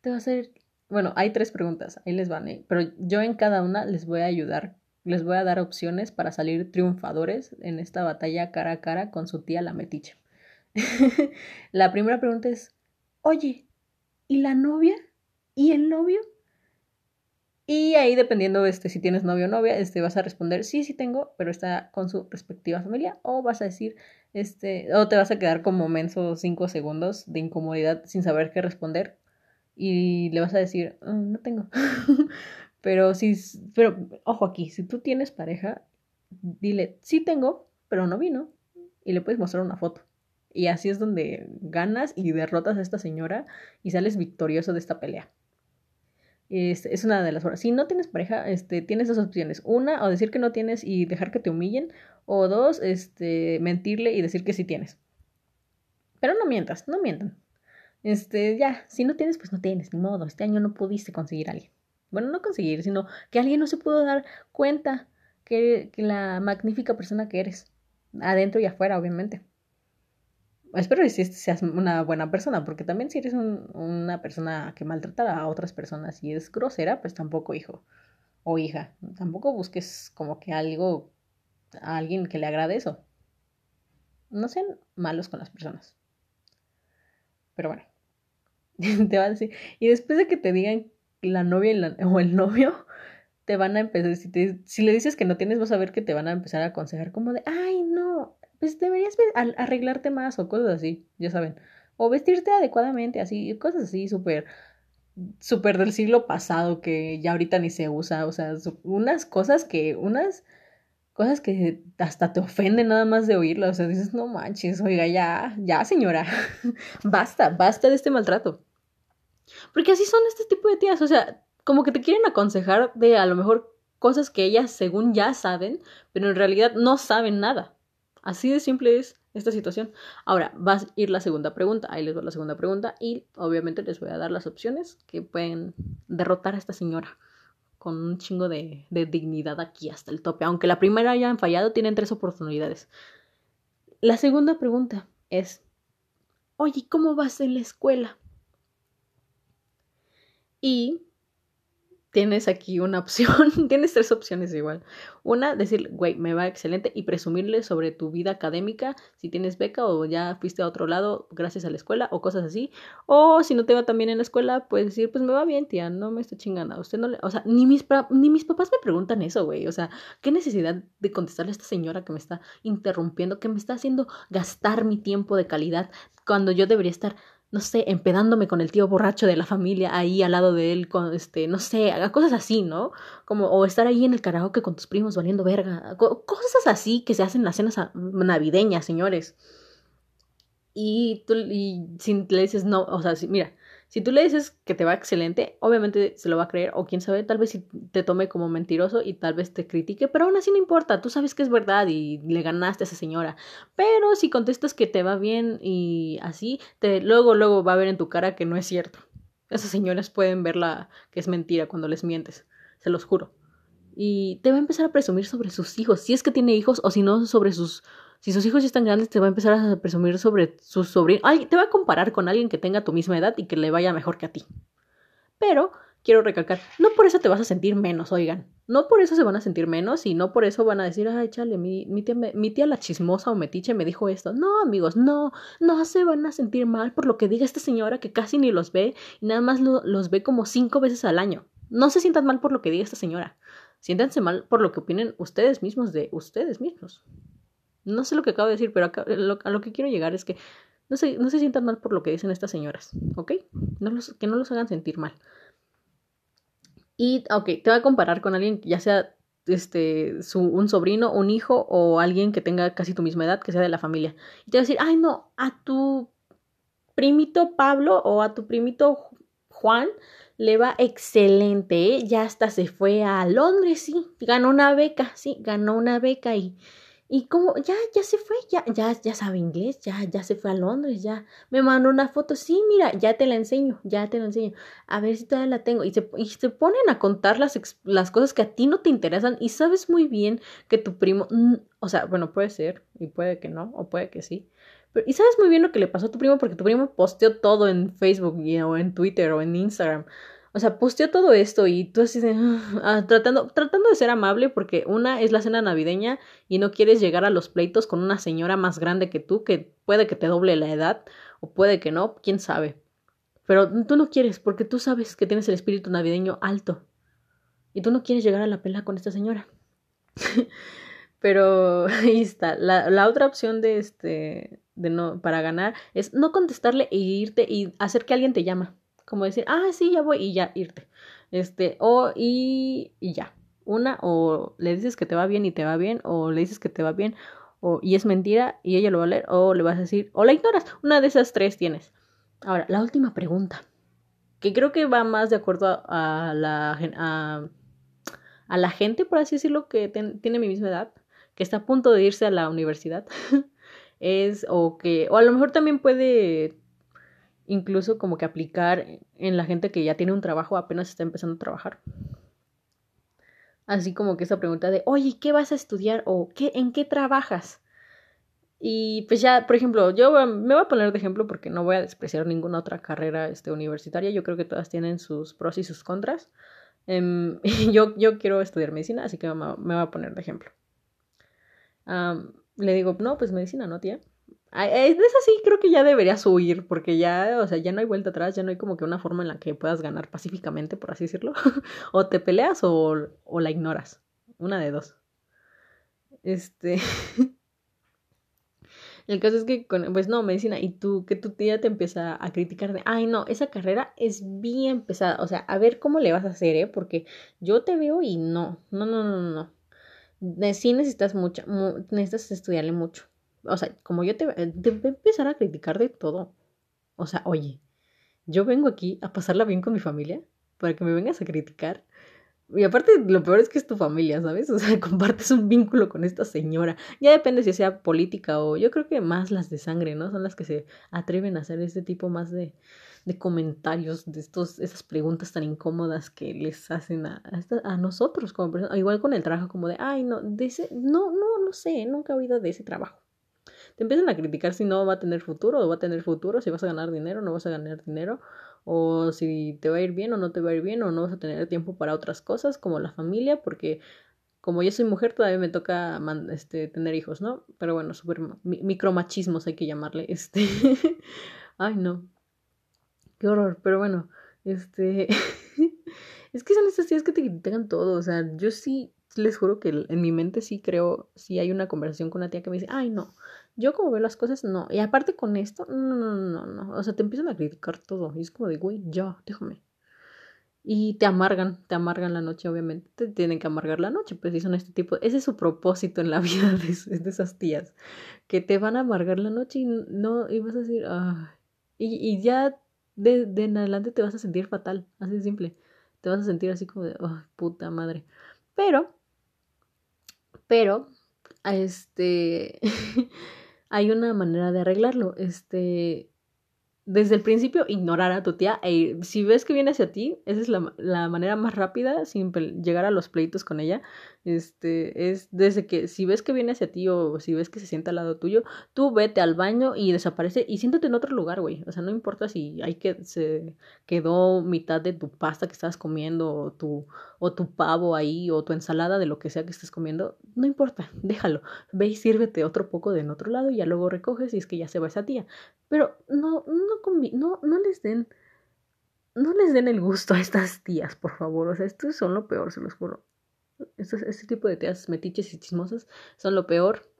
Te va a hacer, bueno, hay tres preguntas, ahí les van, ¿eh? Pero yo en cada una les voy a ayudar, les voy a dar opciones para salir triunfadores en esta batalla cara a cara con su tía la metiche. la primera pregunta es, oye, ¿y la novia? ¿Y el novio? Y ahí dependiendo este, si tienes novio o novia, este, vas a responder, sí, sí tengo, pero está con su respectiva familia, o vas a decir, este, o te vas a quedar como menso cinco segundos de incomodidad sin saber qué responder y le vas a decir, ah, no tengo. pero si, pero ojo aquí, si tú tienes pareja, dile, sí tengo, pero no vino, y le puedes mostrar una foto. Y así es donde ganas y derrotas a esta señora y sales victorioso de esta pelea. Es, es, una de las formas. Si no tienes pareja, este, tienes dos opciones. Una, o decir que no tienes y dejar que te humillen. O dos, este, mentirle y decir que sí tienes. Pero no mientas, no mientan. Este, ya, si no tienes, pues no tienes, ni modo. Este año no pudiste conseguir a alguien. Bueno, no conseguir, sino que alguien no se pudo dar cuenta que, que la magnífica persona que eres. Adentro y afuera, obviamente espero que seas una buena persona, porque también si eres una persona que maltrata a otras personas y es grosera, pues tampoco hijo o hija, tampoco busques como que algo, a alguien que le agrade eso. No sean malos con las personas. Pero bueno, te va a decir, y después de que te digan la novia o el novio, te van a empezar, si, si le dices que no tienes, vas a ver que te van a empezar a aconsejar como de, ay, no, pues deberías arreglarte más o cosas así, ya saben. O vestirte adecuadamente, así, cosas así súper, súper del siglo pasado que ya ahorita ni se usa. O sea, unas cosas que, unas cosas que hasta te ofenden nada más de oírlas. O sea, dices, no manches, oiga, ya, ya señora, basta, basta de este maltrato. Porque así son este tipo de tías, o sea, como que te quieren aconsejar de a lo mejor cosas que ellas según ya saben, pero en realidad no saben nada. Así de simple es esta situación. Ahora, va a ir la segunda pregunta. Ahí les doy la segunda pregunta y obviamente les voy a dar las opciones que pueden derrotar a esta señora con un chingo de, de dignidad aquí hasta el tope. Aunque la primera hayan fallado, tienen tres oportunidades. La segunda pregunta es, oye, ¿cómo vas en la escuela? Y tienes aquí una opción, tienes tres opciones igual. Una, decir, güey, me va excelente y presumirle sobre tu vida académica, si tienes beca o ya fuiste a otro lado gracias a la escuela o cosas así. O si no te va tan bien en la escuela, puedes decir, pues me va bien, tía, no me estoy chingando. Usted no le... O sea, ni mis, ni mis papás me preguntan eso, güey. O sea, ¿qué necesidad de contestarle a esta señora que me está interrumpiendo, que me está haciendo gastar mi tiempo de calidad cuando yo debería estar no sé, empedándome con el tío borracho de la familia ahí al lado de él, con este, no sé, haga cosas así, ¿no? Como, o estar ahí en el karaoke con tus primos valiendo verga, cosas así que se hacen en las cenas navideñas, señores. Y tú, y si le dices no, o sea, si, mira, si tú le dices que te va excelente, obviamente se lo va a creer, o quién sabe, tal vez si te tome como mentiroso y tal vez te critique, pero aún así no importa, tú sabes que es verdad y le ganaste a esa señora. Pero si contestas que te va bien y así, te, luego, luego va a ver en tu cara que no es cierto. Esas señoras pueden verla que es mentira cuando les mientes, se los juro. Y te va a empezar a presumir sobre sus hijos, si es que tiene hijos o si no sobre sus si sus hijos ya están grandes, te va a empezar a presumir sobre sus sobrinos. Ay, te va a comparar con alguien que tenga tu misma edad y que le vaya mejor que a ti. Pero quiero recalcar, no por eso te vas a sentir menos, oigan. No por eso se van a sentir menos y no por eso van a decir, ay, chale, mi, tía la chismosa o metiche me dijo esto. No, amigos, no, no se van a sentir mal por lo que diga esta señora que casi ni los ve y nada más los ve como cinco veces al año. No se sientan mal por lo que diga esta señora. Siéntanse mal por lo que opinen ustedes mismos de ustedes mismos. No sé lo que acabo de decir, pero a lo que quiero llegar es que no se, no se sientan mal por lo que dicen estas señoras, ¿ok? No los, que no los hagan sentir mal. Y, ok, te voy a comparar con alguien, ya sea este, su, un sobrino, un hijo o alguien que tenga casi tu misma edad, que sea de la familia. Y te va a decir, ay, no, a tu primito Pablo o a tu primito Juan le va excelente, ¿eh? ya hasta se fue a Londres, sí, ganó una beca, sí, ganó una beca y y como, ya, ya se fue, ya, ya, ya sabe inglés, ya, ya se fue a Londres, ya me mandó una foto, sí, mira, ya te la enseño, ya te la enseño, a ver si todavía la tengo. Y se, y se ponen a contar las, las cosas que a ti no te interesan y sabes muy bien que tu primo, o sea, bueno, puede ser, y puede que no, o puede que sí. Y sabes muy bien lo que le pasó a tu primo porque tu primo posteó todo en Facebook o en Twitter o en Instagram. O sea, posteó todo esto y tú así de, ah, tratando, tratando de ser amable porque una es la cena navideña y no quieres llegar a los pleitos con una señora más grande que tú que puede que te doble la edad o puede que no, quién sabe. Pero tú no quieres porque tú sabes que tienes el espíritu navideño alto y tú no quieres llegar a la pelea con esta señora. Pero ahí está. La, la otra opción de este de no para ganar es no contestarle e irte y hacer que alguien te llama como decir, ah, sí, ya voy y ya irte. Este, o y, y ya. Una, o le dices que te va bien y te va bien, o le dices que te va bien o, y es mentira y ella lo va a leer, o le vas a decir, o la ignoras. Una de esas tres tienes. Ahora, la última pregunta, que creo que va más de acuerdo a, la, a, a, la gente, por así decirlo, que tiene mi misma edad, que está a punto de irse a la universidad, es, o que, o a lo mejor también puede incluso como que aplicar en la gente que ya tiene un trabajo, apenas está empezando a trabajar. Así como que esa pregunta de, oye, ¿qué vas a estudiar? o ¿qué, ¿en qué trabajas? Y pues ya, por ejemplo, yo me voy a poner de ejemplo porque no voy a despreciar ninguna otra carrera este, universitaria. Yo creo que todas tienen sus pros y sus contras. Em, yo, yo quiero estudiar medicina, así que me, me voy a poner de ejemplo. le digo, no, pues medicina, ¿no, tía? Es así, creo que ya deberías huir, porque ya, o sea, ya no hay vuelta atrás, ya no hay como que una forma en la que puedas ganar pacíficamente, por así decirlo. o te peleas o, o la ignoras. Una de dos. Este. El caso es que, con, pues no, medicina, y tú, que tu tía te empieza a criticar de, ay, no, esa carrera es bien pesada, o sea, a ver cómo le vas a hacer, ¿eh? Porque yo te veo y no, no, no, no, no. Sí necesitas mucho, necesitas estudiarle mucho o sea, como yo te, te voy a empezar a criticar de todo. O sea, oye, yo vengo aquí a pasarla bien con mi familia para que me vengas a criticar. Y aparte, lo peor es que es tu familia, ¿sabes? O sea, compartes un vínculo con esta señora. Ya depende si sea política o yo creo que más las de sangre, ¿no? Son las que se atreven a hacer este tipo más de, de comentarios, de estos, esas preguntas tan incómodas que les hacen a, a, nosotros como personas. Igual con el trabajo, como de, ay, no, de ese, no, no, no sé, nunca he oído de ese trabajo te empiezan a criticar si no va a tener futuro o va a tener futuro, si vas a ganar dinero o no vas a ganar dinero, o si te va a ir bien o no te va a ir bien, o no vas a tener tiempo para otras cosas como la familia, porque como yo soy mujer todavía me toca este, tener hijos, ¿no? Pero bueno, súper micromachismos hay que llamarle, este. Ay, no. Qué horror, pero bueno, este... es que son esas días que te critican todo, o sea, yo sí les juro que en mi mente sí creo, sí hay una conversación con una tía que me dice, ay no, yo como veo las cosas, no. Y aparte con esto, no, no, no, no. O sea, te empiezan a criticar todo. Y es como de, güey, ya, déjame. Y te amargan, te amargan la noche, obviamente. Te tienen que amargar la noche, pues si son este tipo. Ese es su propósito en la vida de, de esas tías. Que te van a amargar la noche y no, y vas a decir, ay. Y, y ya de, de en adelante te vas a sentir fatal, así de simple. Te vas a sentir así como de, puta madre. Pero, pero, este, hay una manera de arreglarlo. Este, desde el principio ignorar a tu tía e si ves que viene hacia ti, esa es la, la, manera más rápida sin llegar a los pleitos con ella. Este, es desde que si ves que viene hacia ti o si ves que se sienta al lado tuyo, tú vete al baño y desaparece y siéntate en otro lugar, güey. O sea, no importa si hay que se quedó mitad de tu pasta que estabas comiendo o tu, o tu pavo ahí o tu ensalada de lo que sea que estés comiendo, no importa, déjalo. Ve y sírvete otro poco de en otro lado y ya luego recoges y es que ya se va esa tía. Pero no, no no, no les den, no les den el gusto a estas tías, por favor. O sea, estos son lo peor, se los juro. Este tipo de tías metiches y chismosas son lo peor.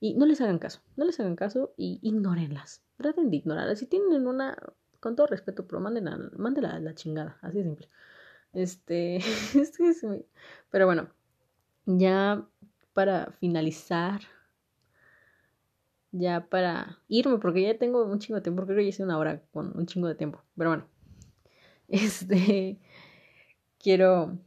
Y no les hagan caso, no les hagan caso y ignórenlas. Traten de ignorarlas. Si tienen una, con todo respeto, pero mándenla a la chingada, así de simple. Este, este es pero bueno, ya para finalizar ya para irme, porque ya tengo un chingo de tiempo, creo que ya hice una hora con un chingo de tiempo, pero bueno, este, quiero,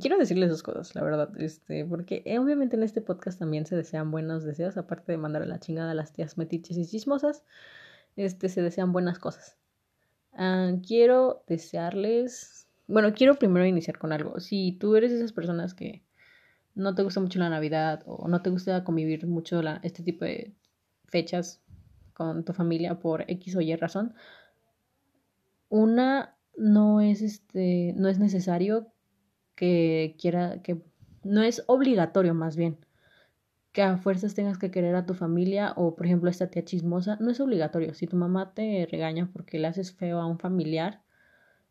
quiero decirles dos cosas, la verdad, este, porque eh, obviamente en este podcast también se desean buenos deseos, aparte de mandar la chingada a las tías metiches y chismosas, este, se desean buenas cosas. Ah, quiero desearles, bueno, quiero primero iniciar con algo, si tú eres esas personas que no te gusta mucho la Navidad o no te gusta convivir mucho la, este tipo de fechas con tu familia por X o Y razón, una no es este no es necesario que quiera que no es obligatorio más bien que a fuerzas tengas que querer a tu familia o por ejemplo esta tía chismosa, no es obligatorio. Si tu mamá te regaña porque le haces feo a un familiar,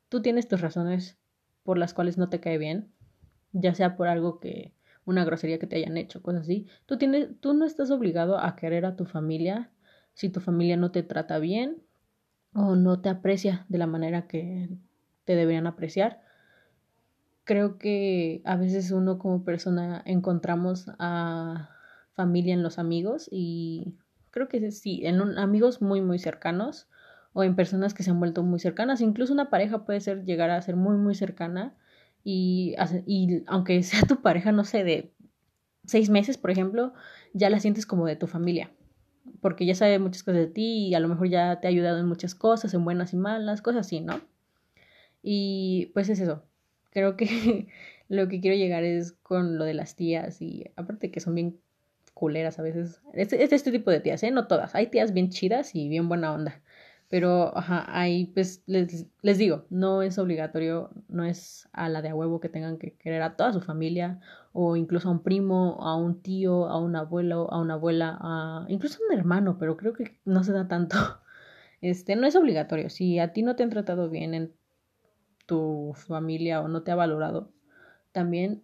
tú tienes tus razones por las cuales no te cae bien, ya sea por algo que una grosería que te hayan hecho, cosas así. Tú, tienes, tú no estás obligado a querer a tu familia si tu familia no te trata bien o no te aprecia de la manera que te deberían apreciar. Creo que a veces uno como persona encontramos a familia en los amigos y creo que sí, en amigos muy muy cercanos o en personas que se han vuelto muy cercanas, incluso una pareja puede ser llegar a ser muy muy cercana y, y aunque sea tu pareja, no sé, de seis meses, por ejemplo, ya la sientes como de tu familia, porque ya sabe muchas cosas de ti y a lo mejor ya te ha ayudado en muchas cosas, en buenas y malas, cosas así, ¿no? Y pues es eso. Creo que lo que quiero llegar es con lo de las tías y aparte que son bien culeras a veces. Es, es este tipo de tías, ¿eh? No todas. Hay tías bien chidas y bien buena onda. Pero, ajá, ahí pues les, les digo, no es obligatorio, no es a la de a huevo que tengan que querer a toda su familia o incluso a un primo, a un tío, a un abuelo, a una abuela, a incluso a un hermano, pero creo que no se da tanto. Este, no es obligatorio. Si a ti no te han tratado bien en tu familia o no te ha valorado, también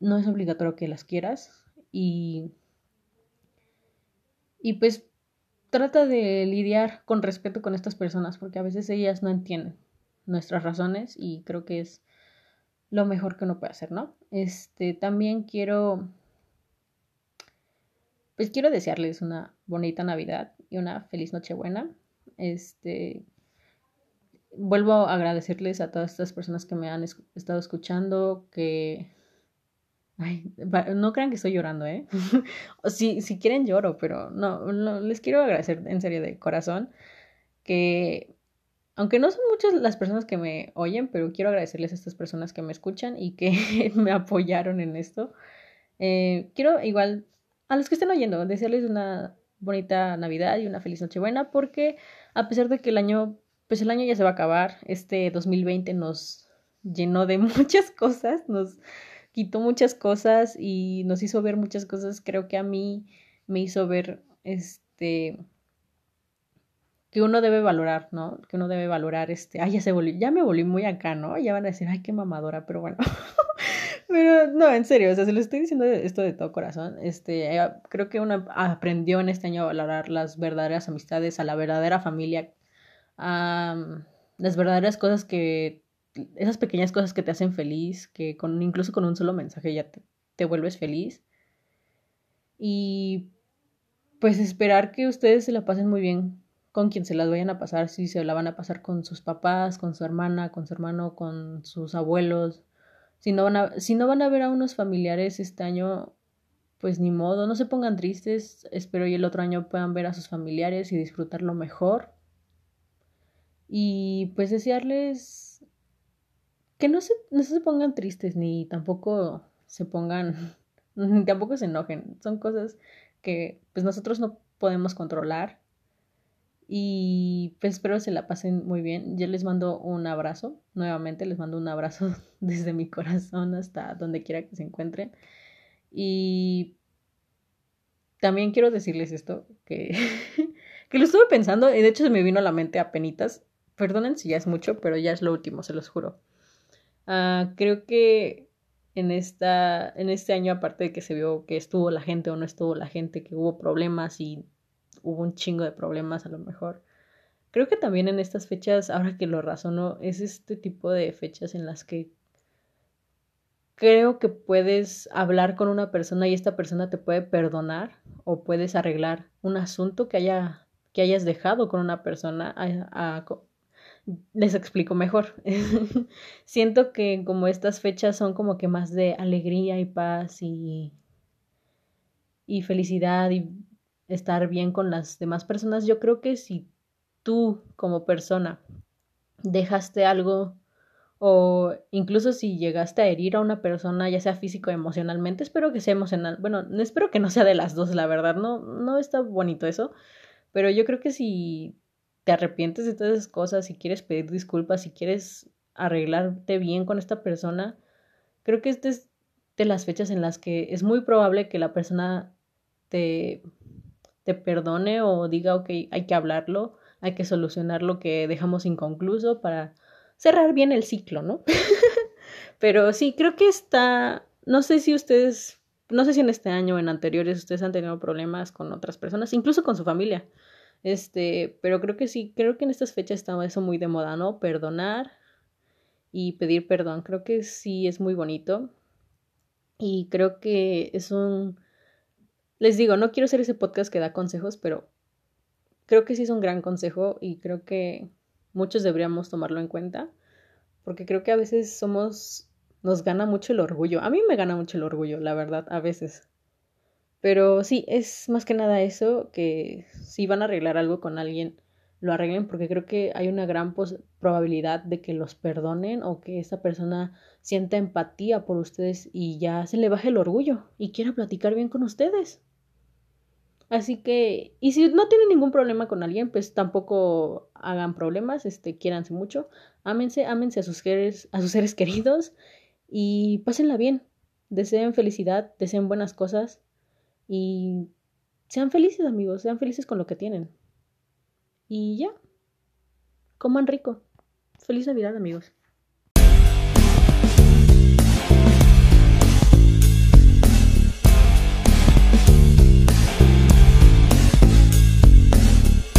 no es obligatorio que las quieras y y pues trata de lidiar con respeto con estas personas, porque a veces ellas no entienden nuestras razones y creo que es lo mejor que uno puede hacer, ¿no? Este, también quiero, pues quiero desearles una bonita Navidad y una feliz Nochebuena. Este, vuelvo a agradecerles a todas estas personas que me han estado escuchando, que Ay, no crean que estoy llorando, ¿eh? si, si quieren lloro, pero no, les quiero agradecer en serio de corazón que, aunque no son muchas las personas que me oyen, pero quiero agradecerles a estas personas que me escuchan y que me apoyaron en esto. Eh, quiero igual a los que estén oyendo desearles una bonita Navidad y una feliz Nochebuena porque a pesar de que el año, pues el año ya se va a acabar, este 2020 nos llenó de muchas cosas, nos quitó muchas cosas y nos hizo ver muchas cosas. Creo que a mí me hizo ver este que uno debe valorar, ¿no? Que uno debe valorar este, ay, ya se volvió, ya me volví muy acá, ¿no? Ya van a decir, ay, qué mamadora, pero bueno. pero no, en serio, o sea, se lo estoy diciendo esto de todo corazón. Este, eh, creo que uno aprendió en este año a valorar las verdaderas amistades, a la verdadera familia, a las verdaderas cosas que esas pequeñas cosas que te hacen feliz, que con, incluso con un solo mensaje ya te, vuelves feliz. Y pues esperar que ustedes se la pasen muy bien con quien se las vayan a pasar, si se la van a pasar con sus papás, con su hermana, con su hermano, con sus abuelos. Si no van a, si no van a ver a unos familiares este año, pues ni modo, no se pongan tristes. Espero y el otro año puedan ver a sus familiares y disfrutarlo mejor. Y pues desearles que no se, no se pongan tristes ni tampoco se pongan, tampoco se enojen. Son cosas que pues nosotros no podemos controlar. Y pues espero se la pasen muy bien. Yo les mando un abrazo, nuevamente les mando un abrazo desde mi corazón hasta donde quiera que se encuentren. Y también quiero decirles esto, que, que lo estuve pensando y de hecho se me vino a la mente a penitas. Perdonen si ya es mucho, pero ya es lo último, se los juro. Uh, creo que en, esta, en este año, aparte de que se vio que estuvo la gente o no estuvo la gente, que hubo problemas y hubo un chingo de problemas a lo mejor. Creo que también en estas fechas, ahora que lo razono, es este tipo de fechas en las que creo que puedes hablar con una persona y esta persona te puede perdonar o puedes arreglar un asunto que haya que hayas dejado con una persona les explico mejor. Siento que como estas fechas son como que más de alegría y paz y, y felicidad y estar bien con las demás personas, yo creo que si tú como persona dejaste algo o incluso si llegaste a herir a una persona, ya sea físico o emocionalmente, espero que sea emocional. Bueno, espero que no sea de las dos, la verdad, no, no está bonito eso, pero yo creo que si te arrepientes de todas esas cosas, si quieres pedir disculpas, si quieres arreglarte bien con esta persona, creo que esta es de las fechas en las que es muy probable que la persona te, te perdone o diga, ok, hay que hablarlo, hay que solucionar lo que dejamos inconcluso para cerrar bien el ciclo, ¿no? Pero sí, creo que está, no sé si ustedes, no sé si en este año o en anteriores ustedes han tenido problemas con otras personas, incluso con su familia. Este, pero creo que sí, creo que en estas fechas está eso muy de moda, ¿no? Perdonar y pedir perdón. Creo que sí es muy bonito. Y creo que es un... Les digo, no quiero ser ese podcast que da consejos, pero creo que sí es un gran consejo y creo que muchos deberíamos tomarlo en cuenta. Porque creo que a veces somos... Nos gana mucho el orgullo. A mí me gana mucho el orgullo, la verdad, a veces. Pero sí, es más que nada eso, que si van a arreglar algo con alguien, lo arreglen porque creo que hay una gran probabilidad de que los perdonen o que esa persona sienta empatía por ustedes y ya se le baje el orgullo y quiera platicar bien con ustedes. Así que, y si no tienen ningún problema con alguien, pues tampoco hagan problemas, este, quiéranse mucho, ámense, ámense a sus a sus seres queridos y pásenla bien. Deseen felicidad, deseen buenas cosas y sean felices, amigos, sean felices con lo que tienen. Y ya, coman rico. Feliz Navidad, amigos.